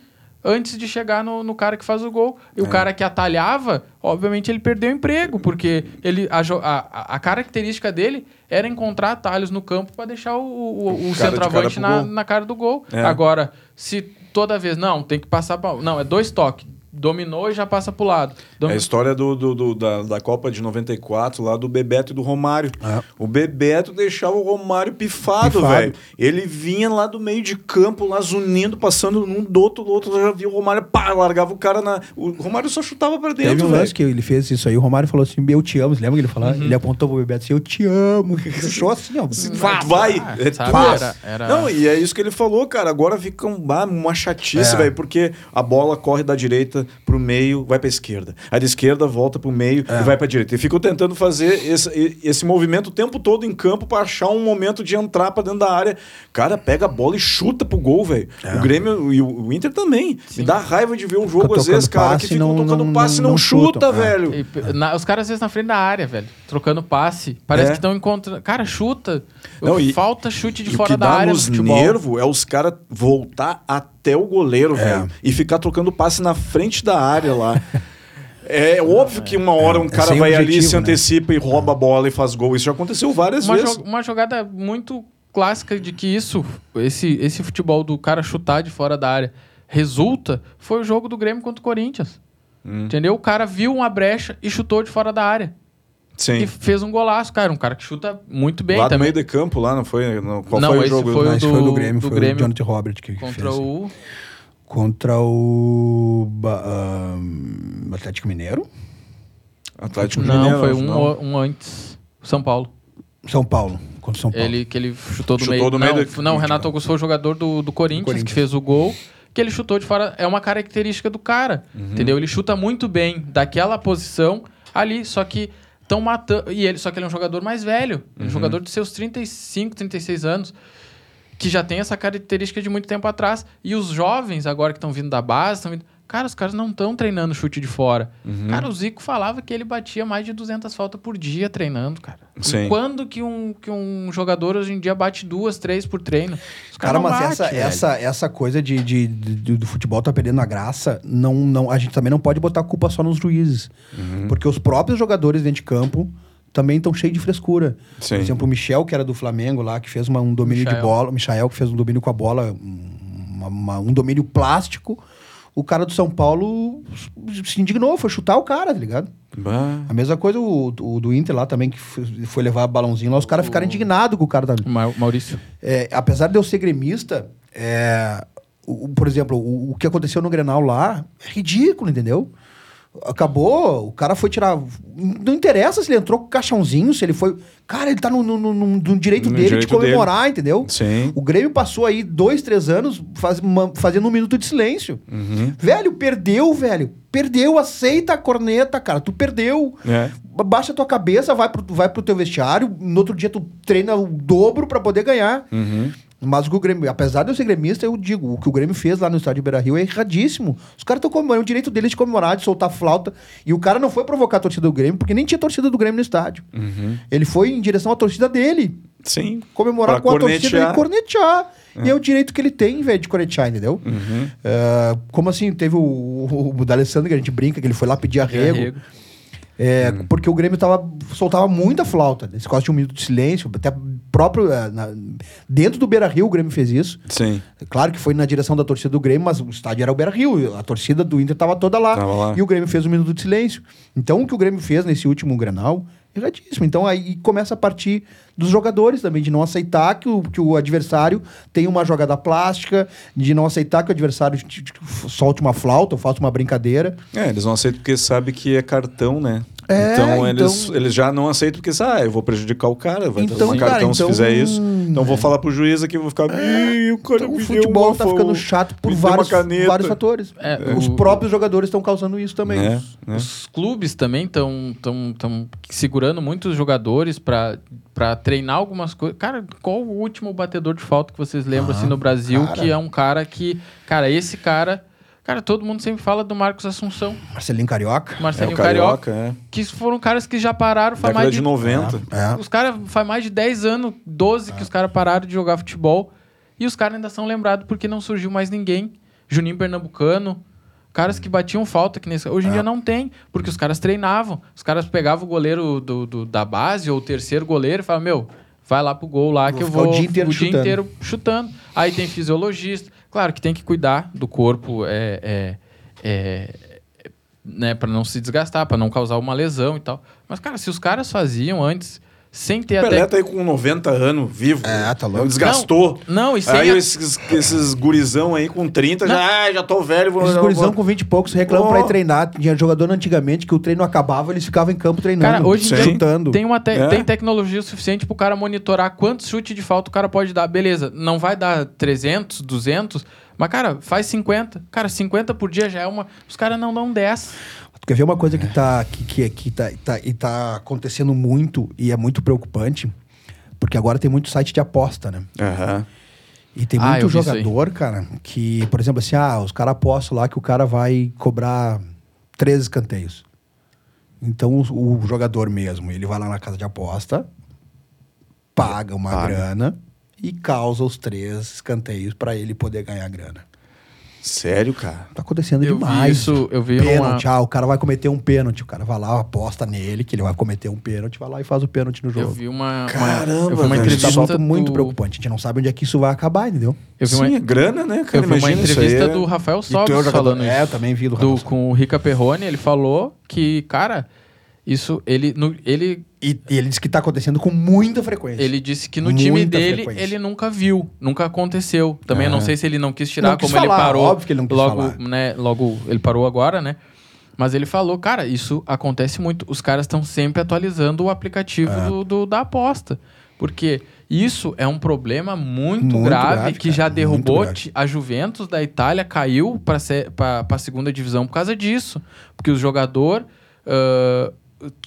antes de chegar no, no cara que faz o gol. E o É. cara que atalhava, obviamente ele perdeu o emprego, porque ele, a, a, a- característica dele era encontrar atalhos no campo para deixar o, o, o centroavante na, na cara do gol. É. Agora, se toda vez, não, tem que passar pra, Não, é dois toques. Dominou e já passa pro lado. É Domi- a história do, do- do- da, da Copa de 94, lá do Bebeto e do Romário. É. O Bebeto deixava o Romário pifado, Pifado. velho. Ele vinha lá do meio de campo, lá zunindo, passando num do outro, do outro, já via o Romário, pá, largava o cara na. O Romário só chutava pra Teve dentro, um velho. lance que ele fez isso aí, o Romário falou assim, eu te amo, você lembra que ele falou? Uhum. Ele apontou pro Bebeto assim, eu te amo. Deixou assim, ó. Vá, vai, Ah, é tua. era- era- Não, e é isso que ele falou, cara. Agora fica um, uma chatice, É. velho, porque a bola corre da direita pro meio, vai pra esquerda. A da esquerda volta pro meio É. e vai pra direita. E ficam tentando fazer esse, esse movimento o tempo todo em campo pra achar um momento de entrar pra dentro da área. Cara, pega a bola e chuta pro gol, velho. É. O Grêmio e o, o Inter também. Me dá raiva de ver um jogo, às vezes, cara, que e ficam tocando não- passe e não- não, não chuta, chutam, é. velho. E, na- os caras às vezes na frente da área, velho. Trocando passe. Parece É. que estão encontrando. Cara, chuta. Não, e- Falta chute de E o fora que da dá área no nos futebol. nervo é os caras voltar até o goleiro, velho. E ficar trocando passe na frente da área lá. É óbvio que uma hora um é cara vai ali, objetivo, se né? antecipa e rouba a bola e faz gol. Isso já aconteceu várias Uma, vezes. jo- uma jogada muito clássica de que isso, esse, esse futebol do cara chutar de fora da área, resulta, foi o jogo do Grêmio contra o Corinthians. Hum. Entendeu? O cara viu uma brecha e chutou de fora da área. Sim. E fez um golaço, cara. Um cara que chuta muito bem lá no também. meio de campo, lá, não foi? Não, qual Não, foi o jogo? foi Não, o esse do- foi do Grêmio, do foi Grêmio o Jonathan Robert que Contra fez. o. Contra o ahn, Atlético Mineiro. Atlético Não, Mineiro. foi acho, um, não. um antes. São Paulo. São Paulo. Contra o São Paulo. Ele, que ele chutou do Chutou meio. do meio não, do- não, o Renato Augusto foi o jogador do, do Corinthians, Corinthians. que fez o gol. Que ele chutou de fora. É uma característica do cara. Uhum. Entendeu? Ele chuta muito bem daquela posição ali, só que estão matando. E ele, só que ele é um jogador mais velho. Uhum. Um jogador de seus 35, 36 anos. Que já tem essa característica de muito tempo atrás. E os jovens, agora que estão vindo da base, estão vindo. Cara, os caras não estão treinando chute de fora. Uhum. Cara, o Zico falava que ele batia mais de 200 faltas por dia treinando, cara. E Sim. quando que um, que um jogador hoje em dia bate duas, três por treino? Os Cara, não mas bate, essa, velho. essa, essa coisa de, de, de- do futebol tá perdendo a graça, não, não, a gente também não pode botar a culpa só nos juízes. Uhum. Porque os próprios jogadores dentro de campo também estão cheios de frescura. Sim. Por exemplo, o Michel, que era do Flamengo lá, que fez uma- um domínio de Michael. bola. O Michael, que fez um domínio com a bola, um- uma- uma- um domínio plástico. O cara do São Paulo se indignou, foi chutar o cara, tá ligado? Bah. A mesma coisa o, o do Inter lá também, que foi levar balãozinho lá, os caras ficaram indignados com o cara da, Ma- Maurício. é, apesar de eu ser gremista, é, o- o- por exemplo, o, o que aconteceu no Grenal lá é ridículo, entendeu? Acabou, o cara foi tirar. Não interessa se ele entrou com o caixãozinho, se ele foi. Cara, ele tá no, no- no- no direito dele direito de comemorar, entendeu? Sim. O Grêmio passou aí dois, três anos faz- ma- fazendo um minuto de silêncio. Uhum. Velho, perdeu, velho. Perdeu, aceita a corneta, cara. Tu perdeu. É. Baixa a tua cabeça, vai pro, vai pro teu vestiário. No outro dia tu treina o dobro pra poder ganhar. Uhum. Mas o que o Grêmio, apesar de eu ser gremista, eu digo, o que o Grêmio fez lá no estádio Beira Rio é erradíssimo. Os caras estão comemorando, é o direito deles de comemorar, de soltar flauta. E o cara não foi provocar a torcida do Grêmio, porque nem tinha torcida do Grêmio no estádio. Uhum. Ele foi em direção à torcida dele. Sim. Comemorar Pra com a torcida e cornetear. E é o direito que ele tem, velho, de cornetear, entendeu? Uhum. É, como assim, teve o, o, o D'Alessandro, que a gente brinca, que ele foi lá pedir arrego. Arrego. É, Hum. Porque o Grêmio tava, soltava muita flauta. Esse quase de um minuto de silêncio. Até próprio. é, na- dentro do Beira Rio, o Grêmio fez isso. Sim. Claro que foi na direção da torcida do Grêmio, mas o estádio era o Beira Rio. A torcida do Inter tava toda lá. Lá. E o Grêmio fez um minuto de silêncio. Então, o que o Grêmio fez nesse último granal é erradíssimo. Então, aí começa a partir dos jogadores também, de não aceitar que o, que o adversário tenha uma jogada plástica, de não aceitar que o adversário solte uma flauta ou faça uma brincadeira. É, eles não aceitam porque sabem que é cartão, né? É, então, eles, então- eles já não aceitam porque, ah, eu vou prejudicar o cara, vai Então, tomar cara, cartão se então- fizer isso. Então vou falar pro juiz aqui, vou ficar. Ih, o cara Então, o futebol uma tá ficando chato por vários, vários fatores. É, Os o- próprios jogadores estão causando isso também. É, né? Os clubes também estão tão, tão segurando muitos jogadores pra pra treinar algumas coisas. Cara, qual o último batedor de falta que vocês lembram Ah, assim no Brasil cara. que é um cara que, cara, esse cara, cara, todo mundo sempre fala do Marcos Assunção, Marcelinho Carioca. É Marcelinho o Carioca, Carioca, que foram caras que já pararam é. faz mais de de 90. É. Os caras faz mais de 10 anos, 12 que os caras pararam de jogar futebol. E os caras ainda são lembrados porque não surgiu mais ninguém. Juninho Pernambucano. Caras que batiam falta que nesse. Hoje em dia não tem, porque os caras treinavam. Os caras pegavam o goleiro do, do- da base ou o terceiro goleiro e falavam, meu, vai lá pro gol lá Vou que eu ficar o vou dia inteiro chutando." inteiro chutando. Aí tem fisiologista. Claro que tem que cuidar do corpo, é, é, é, né, para não se desgastar, para não causar uma lesão e tal. Mas, cara, se os caras faziam antes, sem ter O Pelé até. tá aí com 90 anos, vivo. É, tá louco. Não desgastou. Não, e sem Aí a- esses, esses gurizão aí com 30 já, ah, já tô velho. Vou, Esses vou- gurizão com 20 e poucos reclamam Oh. pra ir treinar. Tinha jogador antigamente que o treino acabava, eles ficavam em campo treinando. Cara, hoje em dia chutando. tem, uma te- É. tem tecnologia suficiente pro cara monitorar quantos chutes de falta o cara pode dar. Beleza, não vai dar 300, 200, mas, cara, faz 50. Cara, 50 por dia já é uma. Os caras não dão 10. Tu quer ver uma coisa que tá, que, que, que tá, tá, e tá acontecendo muito e é muito preocupante? Porque agora tem muito site de aposta, né? Aham. E tem Ah, muito aí. jogador, cara, que, por exemplo, assim, ah, os caras apostam lá que o cara vai cobrar três escanteios. Então o, o jogador mesmo, ele vai lá na casa de aposta, paga uma Paga. grana e causa os três escanteios pra ele poder ganhar grana. Sério, cara? Tá acontecendo Eu vi demais. isso, eu vi Pênalti, uma- ah, o cara vai cometer um pênalti. O cara vai lá, aposta nele, que ele vai cometer um pênalti, vai lá e faz o pênalti no Eu jogo. vi uma. uma- Caramba, eu vi uma tá entrevista. muito, muito do- preocupante. A gente não sabe onde é que isso vai acabar, entendeu? Eu vi Sim, uma, é grana, né, cara? eu vi uma entrevista é- do Rafael E é jogador- falando É, isso. eu também vi do, do, Rafael. com o Rica Perrone, ele falou que, cara, isso. Ele, no- ele E, e ele disse que tá acontecendo com muita frequência. Ele disse que no Muita time dele frequência. ele nunca viu, nunca aconteceu. Também Ah. não sei se ele não quis tirar Não quis como ele falar, parou. óbvio que ele não quis logo, falar. né, logo ele parou agora, né? Mas ele falou, cara, isso acontece muito. Os caras estão sempre atualizando o aplicativo É. do, do- da aposta. Porque isso é um problema muito, Muito grave, grave, que cara, já derrubou. A Juventus da Itália caiu para a segunda divisão por causa disso. Porque os jogadores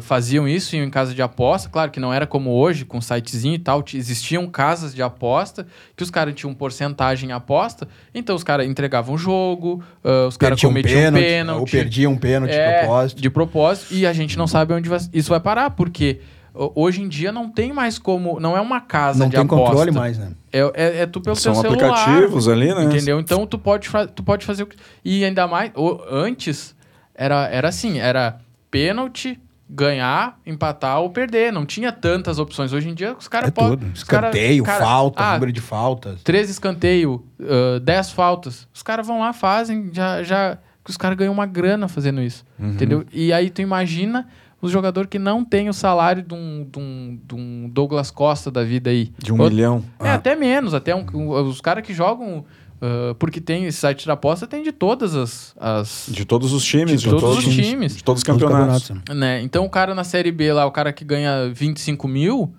faziam isso em casa de aposta. Claro que não era como hoje, com sitezinho e tal. Existiam casas de aposta que os caras tinham porcentagem em aposta. Então os caras entregavam o jogo, ah, os caras Perdia um cometiam pênalti, pênalti. ou perdia um pênalti de É, propósito. de propósito, e a gente não sabe onde vai- isso vai parar, porque ho- hoje em dia não tem mais como. Não é uma casa Não de tem aposta. controle mais, né? É, é, é tu pelo São celular. aplicativos ali, né? Entendeu? Então tu pode, tu pode fazer o que. E ainda mais. o- antes era, era assim: era pênalti, ganhar, empatar ou perder. Não tinha tantas opções. Hoje em dia os caras É podem. Escanteio, falta, ah, número de faltas. 13 escanteio, ah, 10 faltas. Os caras vão lá, fazem, já. já os caras ganham uma grana fazendo isso. Uhum. Entendeu? E aí tu imagina os jogadores que não têm o salário de um, de um- de um Douglas Costa da vida aí. De um Outro- milhão. É, até menos. Até um- os caras que jogam. Ah, porque tem esse site de aposta, tem de todas as. as De todos os times. De todos os times. De todos os Todos os campeonatos. campeonatos. né? Então o cara na Série B lá, o cara que ganha 25 mil,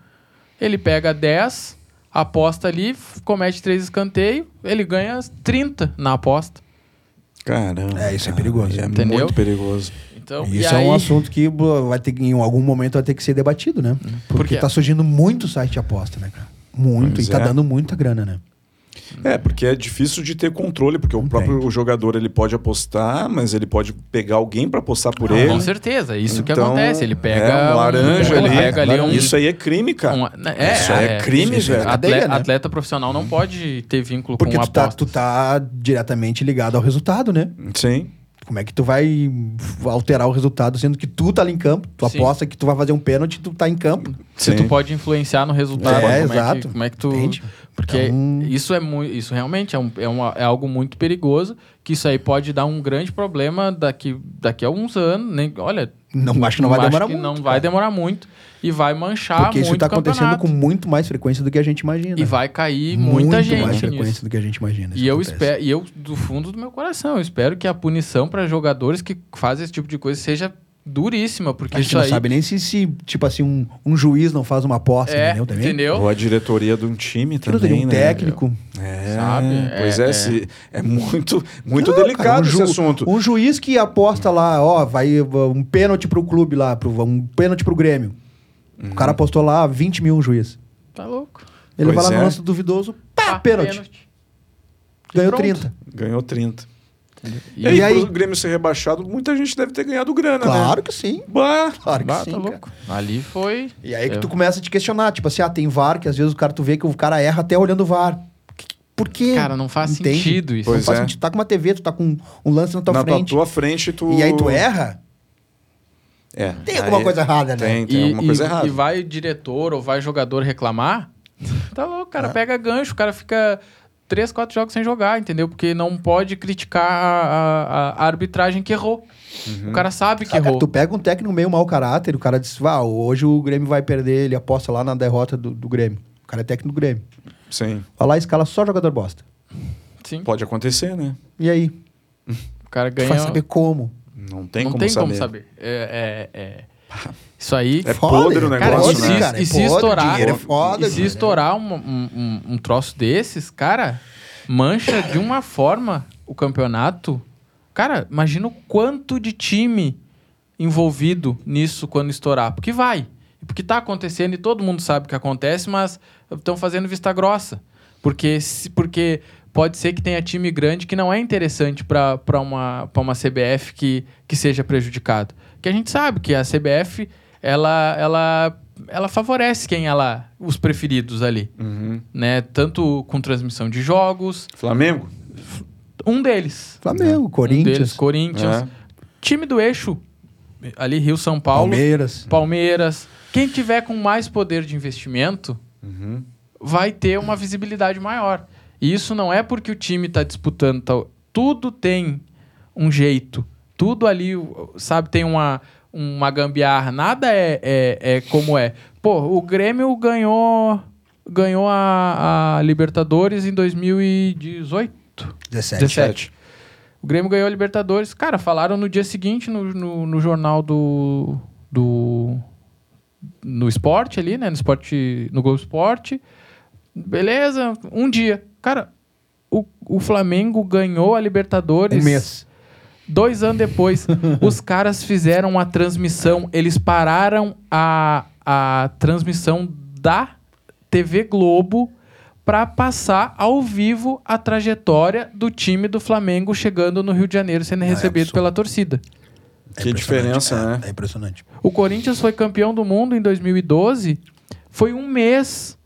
ele pega 10, aposta ali, comete três escanteios, ele ganha 30 na aposta. Caramba. É, isso é perigoso. É Entendeu? muito perigoso. Então, e Isso é aí- um assunto que vai ter, em algum momento vai ter que ser debatido, né? Porque Porque- tá surgindo muito site de aposta, né, cara? Muito. Pois e tá é. dando muita grana, né? É, porque é difícil de ter controle, porque o próprio jogador ele pode apostar, mas ele pode pegar alguém para apostar por ele. Com certeza, isso que Então, acontece. Ele pega. é, um laranja ele ali. pega ali um. Isso aí é crime, cara. um- é, Isso aí é crime, isso é velho. Atleta, né? atleta profissional não pode ter vínculo Porque com tu tá, apostas. tu tá diretamente ligado ao resultado, né? Sim. Como é que tu vai alterar o resultado, sendo que tu tá ali em campo, tu Sim. aposta que tu vai fazer um pênalti, tu tá em campo. Se tu pode influenciar no resultado, É, como, É que, exato. como é que tu. Entende? Porque Então- isso é muito. Isso realmente é, um, é, uma- é algo muito perigoso. Que isso aí pode dar um grande problema daqui, daqui a alguns anos. Nem, olha, Não acho que não vai acho demorar que muito. não cara. vai demorar muito. E vai manchar Porque isso muito tá o acontecendo com muito mais frequência do que a gente imagina. E vai cair muita muito mais gente frequência nisso. do que a gente imagina. E eu acontece. espero, e eu, do fundo do meu coração, eu espero que a punição para jogadores que fazem esse tipo de coisa seja duríssima, porque A gente isso não aí. sabe nem se, se, tipo assim, um, um juiz não faz uma aposta, é, entendeu? Também? entendeu? Ou a diretoria de um time também, um né? técnico. É, Sabe? Pois É, é, é. se- é muito, muito Não, delicado cara, um esse ju- assunto. Um juiz que aposta lá, ó, vai um pênalti pro clube lá, pro, um pênalti pro Grêmio. O Uhum. cara apostou lá 20 mil um juiz. Tá louco. Ele Pois vai lá é. no lance duvidoso, pá, Ah, pênalti. Ganhou pronto. 30. Ganhou 30. E, E, aí, E pro Grêmio ser rebaixado, muita gente deve ter ganhado grana, né? Claro que sim. Bah, Claro que Bah, sim. tá louco. Ali foi. E aí que É. tu começa a te questionar, tipo assim, ah, tem VAR, que às vezes o cara tu vê que o cara erra até olhando o VAR. Por quê? Cara, não faz Entende? sentido isso. Não Pois faz é. sentido. Tu tá com uma TV, tu tá com um lance na tua na frente. tua frente tu... E aí tu erra, É. tem alguma Aí- coisa errada, né? Tem, tem E, alguma e- coisa errada. e vai diretor ou vai jogador reclamar, tá louco, o cara É. pega gancho, o cara fica três, quatro jogos sem jogar, entendeu? Porque não pode criticar a, a- a arbitragem que errou. O cara sabe que Ah, errou. tu pega um técnico meio mau caráter, o cara diz, vá, hoje o Grêmio vai perder, ele aposta lá na derrota do, do Grêmio. O cara é técnico do Grêmio. Sim. Vai lá e escala só jogador bosta. Sim. Pode acontecer, né? E aí? O cara Tu ganha. vai saber como. Não tem, não como, tem saber. como saber. É, é- é- Isso aí. É Foda, podre o cara, negócio, e né? se, cara, é e se podre, estourar, dinheiro é foda, e se cara. estourar um, um, um- um troço desses, cara, mancha de uma forma o campeonato. Cara, imagina o quanto de time envolvido nisso quando estourar. Porque vai. Porque tá acontecendo e todo mundo sabe o que acontece, mas estão fazendo vista grossa. Porque, se- porque pode ser que tenha time grande que não é interessante para uma, pra uma CBF que, que seja prejudicado. Que a gente sabe que a CBF ela, ela, ela favorece quem ela. os preferidos ali. Uhum. Né? Tanto com transmissão de jogos. Flamengo? Um deles. Flamengo, Um Corinthians, deles, Corinthians. É. Time do eixo. Ali, Rio São Paulo. Palmeiras. Palmeiras. Quem tiver com mais poder de investimento Uhum. vai ter uma visibilidade maior. E isso não é porque o time está disputando tal. Tudo tem um jeito. Tudo ali, sabe, tem uma, uma gambiarra. Nada é, é, é como é. Pô, o Grêmio ganhou ganhou a, a Libertadores em 2018. 17. 17. O Grêmio ganhou a Libertadores. Cara, falaram no dia seguinte no, no, no jornal do. do. no esporte ali, né? No esporte. No Globo Esporte. Beleza, um dia. Cara, o, o Flamengo ganhou a Libertadores. Um mês. Dois anos depois, os caras fizeram a transmissão, eles pararam a, a transmissão da TV Globo para passar ao vivo a trajetória do time do Flamengo chegando no Rio de Janeiro, sendo recebido absurdo. pela torcida. Que impressionante, diferença, é, né? É impressionante. O Corinthians foi campeão do mundo em 2012. Foi um mês.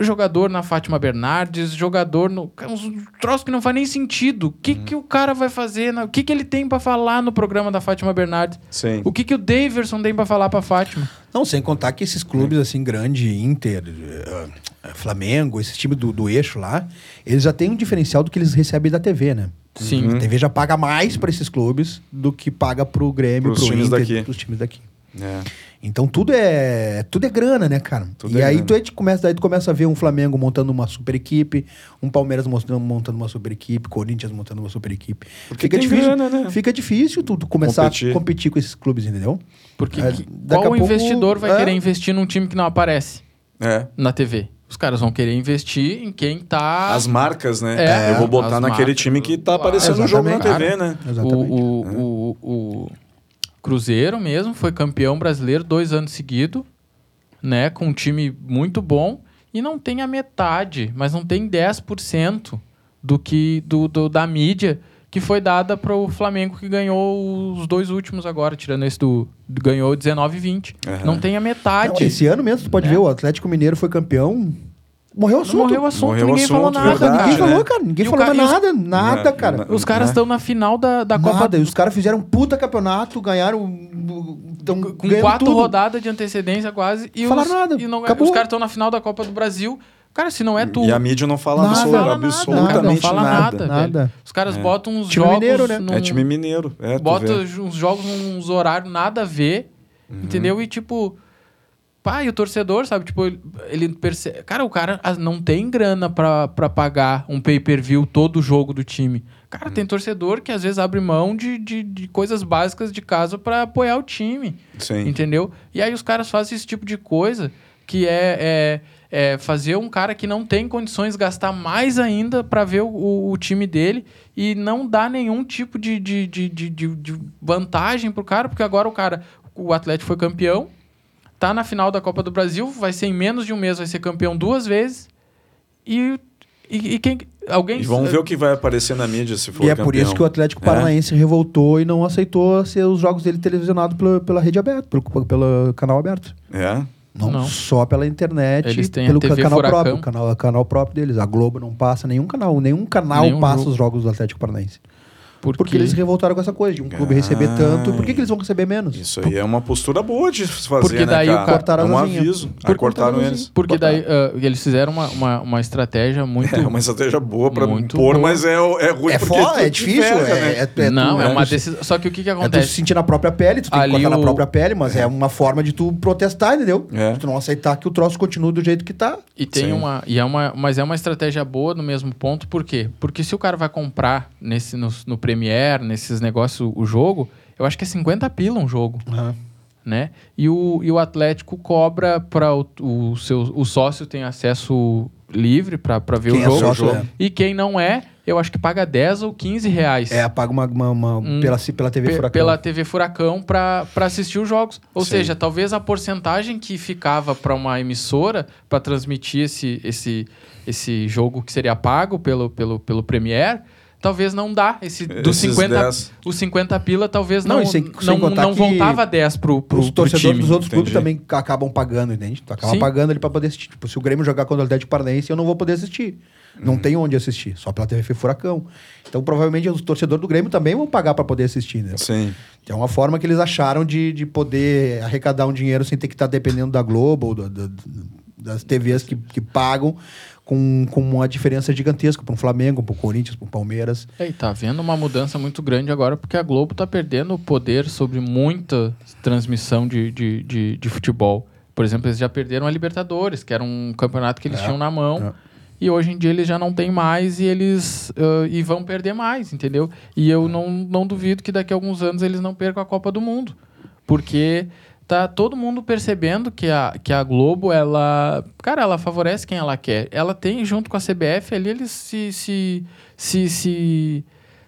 Jogador na Fátima Bernardes, jogador no. Uns troços que não faz nem sentido. O que, que o cara vai fazer? na- O que, que ele tem pra falar no programa da Fátima Bernardes? Sim. O que, que o Daverson tem pra falar pra Fátima? Não, sem contar que esses clubes assim, grande, Inter, eh, eh, Flamengo, esse time do, do eixo lá, eles já têm um diferencial do que eles recebem da TV, né? Sim. A TV já paga mais para esses clubes do que paga pro Grêmio, Pros pro times Inter, daqui. pros times daqui. É. Então tudo é tudo é grana, né, cara? Tudo e é aí grana. tu, aí tu começa, daí tu começa a ver um Flamengo montando uma super equipe, um Palmeiras montando, montando uma super equipe, Corinthians montando uma super equipe. Porque fica tem difícil, grana, né? fica difícil tu, tu começar Competir. a competir com esses clubes, entendeu? Porque É, que- qual pouco- investidor vai é. querer investir num time que não aparece É. na TV? Os caras vão querer investir em quem tá. As marcas, né? É, Eu vou botar naquele marcas. time que tá aparecendo no jogo na. TV, né? O, Exatamente. o, o, o Cruzeiro mesmo foi campeão brasileiro dois anos seguidos, né? Com um time muito bom. E não tem a metade, mas não tem 10% do que do, do- da mídia que foi dada para o Flamengo que ganhou os dois últimos agora, tirando esse do. ganhou 19 e 20. Aham. Não tem a Não, metade. esse ano mesmo, tu pode É. ver, o Atlético Mineiro foi campeão. Morreu o assunto. Morreu o assunto, Morreu ninguém falou assunto, nada, verdade, Ninguém né? falou, cara. Ninguém E falou ca- os- nada, nada, Não, cara. Os caras né? estão na final da, da Copa Nada, e os caras fizeram um puta campeonato, ganharam. Tão com quatro tudo. rodadas de antecedência quase. E Falaram os, nada, E não, acabou. os caras estão na final da Copa do Brasil. Cara, se não é tu. E a mídia não fala Nada. fala nada, absolutamente não fala nada. nada. Nada. Os caras botam uns Time jogos. mineiro, né? num- É time mineiro. É, uns jogos uns horários nada a ver. Uhum. Entendeu? E tipo. Pai, o torcedor, sabe? Tipo, ele- ele percebe. Cara, o cara ah, não tem grana pra, pra pagar um pay-per-view todo o jogo do time. Cara, Uhum. tem torcedor que às vezes abre mão de, de, de coisas básicas de casa pra apoiar o time. Sim. Entendeu? E aí os caras fazem esse tipo de coisa que é, é, é fazer um cara que não tem condições gastar mais ainda pra ver o, o- o time dele e não dar nenhum tipo de, de, de, de, de- de vantagem pro cara, porque agora o cara, o Atlético foi campeão, tá na final da Copa do Brasil, vai ser em menos de um mês, vai ser campeão duas vezes e, e, e quem... Alguém... E vamos ver o que vai aparecer na mídia se for E é campeão. por isso que o Atlético É. Paranaense revoltou e não aceitou ser os jogos dele televisionados pela, pela rede aberta, pelo, pelo canal aberto. É. Não, Não. só pela internet, Eles têm a pelo TV canal Furacão. próprio, canal, canal próprio deles. A Globo não passa nenhum canal, nenhum canal Nenhum passa jogo. os jogos do Atlético Paranaense. Porque, Porque eles revoltaram com essa coisa de um clube Ah, receber tanto, por que, que eles vão receber menos? Isso aí é uma postura boa de fazer, Porque né, daí o cara? Cortaram é um aviso. Por cortaram cortaram eles. Porque daí ah, eles fizeram uma, uma, uma estratégia muito... É uma estratégia boa pra Muito pôr, boa. mas é, é ruim É porque é difícil, é, né? é, é não, tu, é uma tu- decisão. Só que o que, que É tu acontece? sentir na própria pele, tu tem Ali que cortar o- na própria pele, mas é uma forma de tu protestar, entendeu? É. Tu não aceitar que o troço continue do jeito que tá. E tem Sim. uma. E é uma. Mas é uma estratégia boa no mesmo ponto, por quê? Porque se o cara vai comprar nesse, no, no Premiere, nesses negócios, o jogo, eu acho que é 50 pila um jogo, né? E o, e o Atlético cobra para o, o seu. O sócio tem acesso livre para ver Quem o é jogo. sócio, é. E quem não é, eu acho que paga 10 ou 15 reais. É, paga uma, uma, uma- Hum. pela, pela TV Pe- Furacão. pela TV Furacão para assistir os jogos. Ou Sim. seja, talvez a porcentagem que ficava para uma emissora para transmitir esse, esse, esse jogo que seria pago pelo, pelo, pelo Premiere, talvez não dá. Esse, dos Esses 50, 10. os 50 pila talvez Não, não, sem- não, sem não voltava 10 pro, pro, Os pro torcedores time. dos outros clubes entendi. também acabam pagando, entende? Tu acaba Sim. pagando ali pra poder assistir. Tipo, se o Grêmio jogar contra o Atlético Paranaense, eu não vou poder assistir. Não tem onde assistir, só pela TV Furacão. Então, provavelmente, os torcedores do Grêmio também vão pagar pra poder assistir, né? Sim. É uma forma que eles acharam de, de poder arrecadar um dinheiro sem ter que estar dependendo da Globo ou da- da- das TVs que, que pagam com, com uma diferença gigantesca para um Flamengo, para o Corinthians, para o Palmeiras. É, e tá havendo uma mudança muito grande agora, porque a Globo tá perdendo o poder sobre muita transmissão de, de, de, de futebol. Por exemplo, eles já perderam a Libertadores, que era um campeonato que eles É, tinham na mão. é. e hoje em dia eles já não têm mais e eles ah, e vão perder mais, entendeu? E eu não, não duvido que daqui a alguns anos eles não percam a Copa do Mundo, porque tá todo mundo percebendo que a, que a Globo, ela, cara, ela favorece quem ela quer. Ela tem junto com a CBF ali eles se se, se, se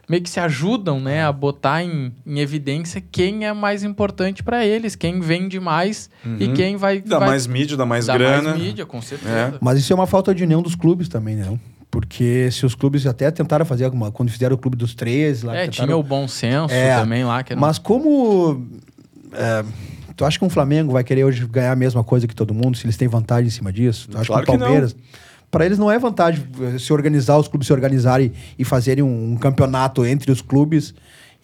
meio que se ajudam, né, a botar em, em evidência quem é mais importante para eles, quem vende mais e quem vai Dá vai, mais mídia, dá mais dá grana. mais mídia, com certeza. Mas isso é uma falta de união dos clubes também, né? Porque se os clubes até tentaram fazer alguma. Quando fizeram o clube dos três lá. É, tentaram- tinha o bom senso É, também lá. Que era- Mas como. é, tu acha que um Flamengo vai querer hoje ganhar a mesma coisa que todo mundo, se eles têm vantagem em cima disso? Tu acha Claro que o. Palmeiras. Para eles não é vantagem eh, se organizar, os clubes se organizarem e fazerem um, um campeonato entre os clubes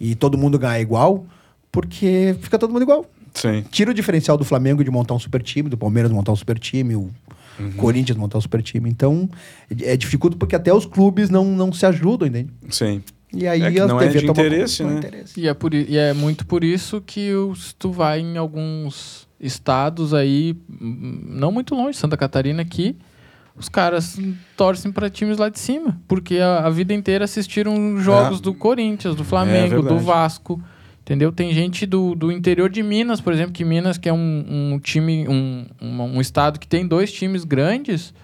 e todo mundo ganhar igual, porque fica todo mundo igual. Sim. Tira o diferencial do Flamengo de montar um super time, do Palmeiras montar um super time, o Uhum. Corinthians montar um super time. Então, é dificulto porque até os clubes não, não se ajudam, entende? Sim. E aí É que não é de toma interesse, conta- né? interesse. E é, por, e é muito por isso que os, tu vai em alguns estados aí, hum, não muito longe, Santa Catarina, que os caras torcem para times lá de cima. Porque a, a vida inteira assistiram jogos É. do Corinthians, do Flamengo, do verdade. Vasco. Entendeu? Tem gente do, do interior de Minas, por exemplo, que Minas, que é um, um time, um, um, um estado que tem dois times grandes.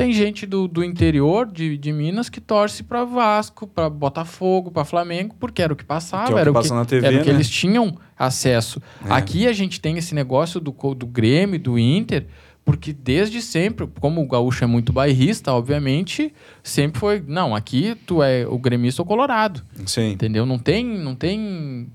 Tem gente do, do interior de, de Minas que torce para Vasco, para Botafogo, para Flamengo, porque era o que passava, Que é o que era, o que, na TV, era o que né? eles tinham acesso. É. Aqui a gente tem esse negócio do, do Grêmio, do Inter, porque desde sempre, como o gaúcho é muito bairrista, obviamente, sempre foi, não, aqui tu é o gremista ou colorado, Sim. entendeu? Não tem, não tem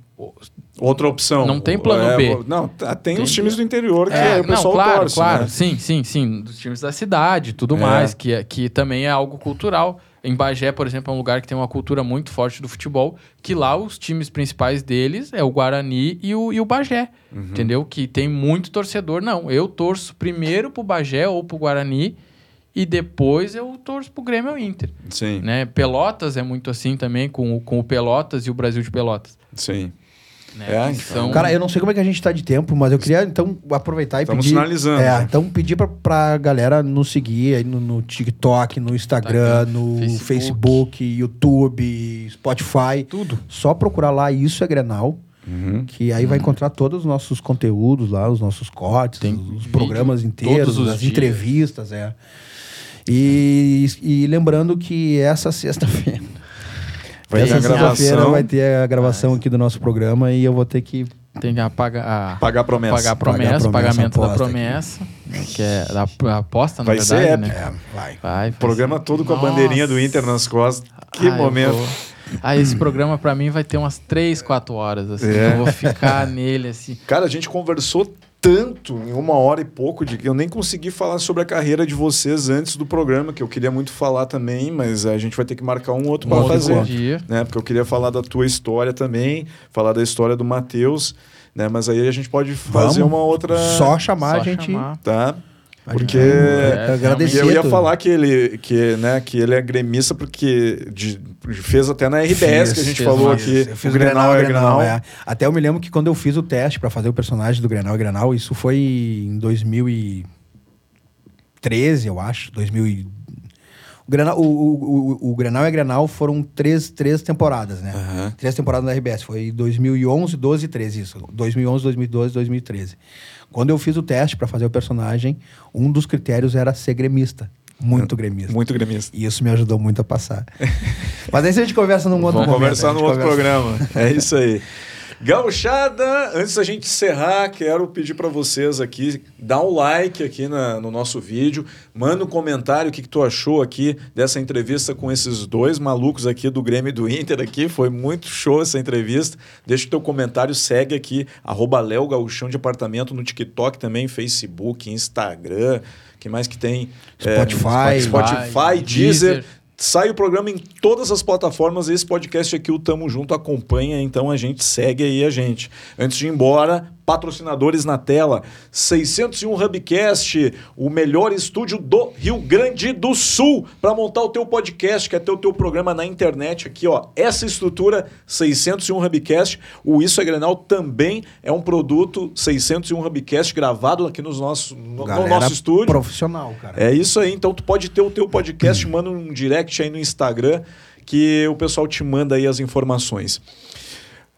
Outra opção. Não tem plano É, B. Não, tá- tem os times do interior que É, o pessoal não, claro, torce, claro. né? Sim, sim, sim. Dos times da cidade e tudo É. mais, que, é- que também é algo cultural. Em Bagé, por exemplo, é um lugar que tem uma cultura muito forte do futebol, que lá os times principais deles é o Guarani e o, e o Bagé, Uhum. entendeu? Que tem muito torcedor. Não, eu torço primeiro pro Bagé ou pro Guarani e depois eu torço pro Grêmio ou Inter, Sim, né? Pelotas é muito assim também, com, com o Pelotas e o Brasil de Pelotas. sim. Né? É, então. Cara, eu não sei como é que a gente tá de tempo, mas eu queria então aproveitar e Estamos pedir. finalizando, É, né? então pedir pra, pra galera nos seguir aí no, no TikTok, no Instagram, Instagram, no Facebook. Facebook, YouTube, Spotify. Tudo. Só procurar lá Isso é Grenal, Uhum. que aí vai encontrar todos os nossos conteúdos lá, os nossos cortes, Tem os vídeo programas inteiros, as dias. entrevistas, é. E, e lembrando que essa sexta-feira. Vai ter essa a sexta-feira gravação. vai ter a gravação aqui do nosso programa e eu vou ter que Tem que apagar a, Pagar a promessa. pagar a Pagar a promessa, promessa, pagamento da promessa, né, que é da a aposta, na Vai ser verdade, épico. né? É, vai. Vai, O programa todo com a bandeirinha do Inter nas costas. Que eu momento. vou- Ah, esse programa pra mim vai ter umas 3, 4 horas, assim. É. Eu vou ficar nele, assim. Cara, a gente conversou tanto em uma hora e pouco de que eu nem consegui falar sobre a carreira de vocês antes do programa, que eu queria muito falar também, mas a gente vai ter que marcar um outro para fazer. dia. Né? Porque eu queria falar da tua história também, falar da história do Matheus, né? Mas aí a gente pode fazer Vamos. uma outra. Só chamar Só a gente. chamar. Tá? Porque- É. E eu ia falar que ele, que, né, que ele é gremista porque de- fez até na RBS Fiz, que a gente falou aqui. Eu fiz o Grenal é Grenal. é. Até eu me lembro que quando eu fiz o teste pra fazer o personagem do Grenal é Grenal, isso foi em 2013, eu acho. 2000 e... o, Grenal, o, o, o, o Grenal é Grenal foram três, três temporadas, né? Aham. Três temporadas na RBS. Foi 2011, 12 e 13, isso. 2011, 2012, 2013. Quando eu fiz o teste pra fazer o personagem, um dos critérios era ser gremista. Muito gremista. Muito gremista. E isso me ajudou muito a passar. Mas aí a gente conversa num outro Vamos momento. conversar gente outro conversa. programa. É isso aí. Gauchada, antes da gente encerrar, quero pedir para vocês aqui, dá um like aqui na- no nosso vídeo, manda um comentário o que, que tu achou aqui dessa entrevista com esses dois malucos aqui do Grêmio e do Inter aqui, foi muito show essa entrevista. Deixa o teu comentário, segue aqui, arroba Léo Gauchão de Apartamento no TikTok também, Facebook, Instagram, que mais que tem? É, Spotify. Spotify, Deezer, Deezer. Sai o programa em todas as plataformas. Esse podcast aqui, o Tamo Junto, acompanha. Então a gente segue aí a gente. Antes de ir embora, patrocinadores na tela. 601 Hubcast, o melhor estúdio do Rio Grande do Sul para montar o teu podcast, quer ter o teu programa na internet aqui, ó. Essa estrutura 601 Hubcast, o Isso é Grenal também é um produto 601 Hubcast gravado aqui nos nossos, no, no nosso estúdio. Profissional, cara. É isso aí. Então tu pode ter o teu podcast, manda um direct aí no Instagram que o pessoal te manda aí as informações.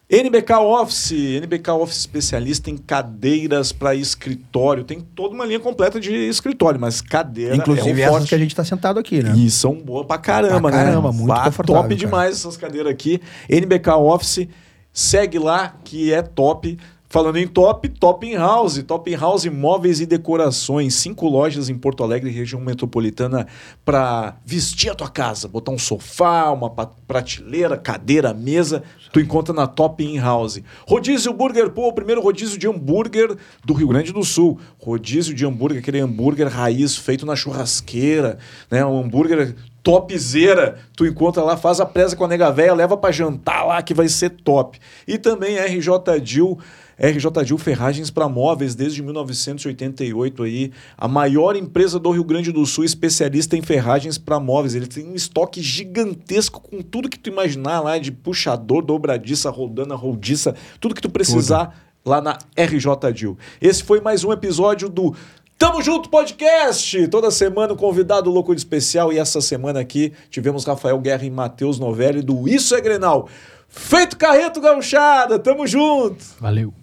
NBK Office, NBK Office especialista em cadeiras para escritório. Tem toda uma linha completa de escritório, mas cadeira Inclusive é o essas forte. que a gente tá sentado aqui, né? E são boas pra caramba, Pra caramba, né? muito Bah, confortável, Top cara. demais essas cadeiras aqui. NBK Office, segue lá que é top. Falando em top, Top in House. Top in House Móveis e Decorações. Cinco lojas em Porto Alegre, região metropolitana, para vestir a tua casa. Botar um sofá, uma prateleira, cadeira, mesa. Tu encontra na Top in House. Rodízio Burger Pô, o primeiro rodízio de hambúrguer do Rio Grande do Sul. Rodízio de hambúrguer, aquele hambúrguer raiz feito na churrasqueira, né? Um hambúrguer topzera. Tu encontra lá, faz a presa com a nega véia, leva pra jantar lá que vai ser top. E também RJ Dil, RJ Dil Ferragens para Móveis desde 1988 aí, a maior empresa do Rio Grande do Sul especialista em ferragens para móveis. Ele tem um estoque gigantesco com tudo que tu imaginar lá de puxador, dobradiça, rodana, roldiça, tudo que tu precisar lá na RJ Dil. Esse foi mais um episódio do Tamo Junto Podcast! Toda semana um convidado louco de especial e essa semana aqui tivemos Rafael Guerra e Matheus Novelli do Isso é Grenal. Feito Carreto Gauchada, tamo junto! Valeu.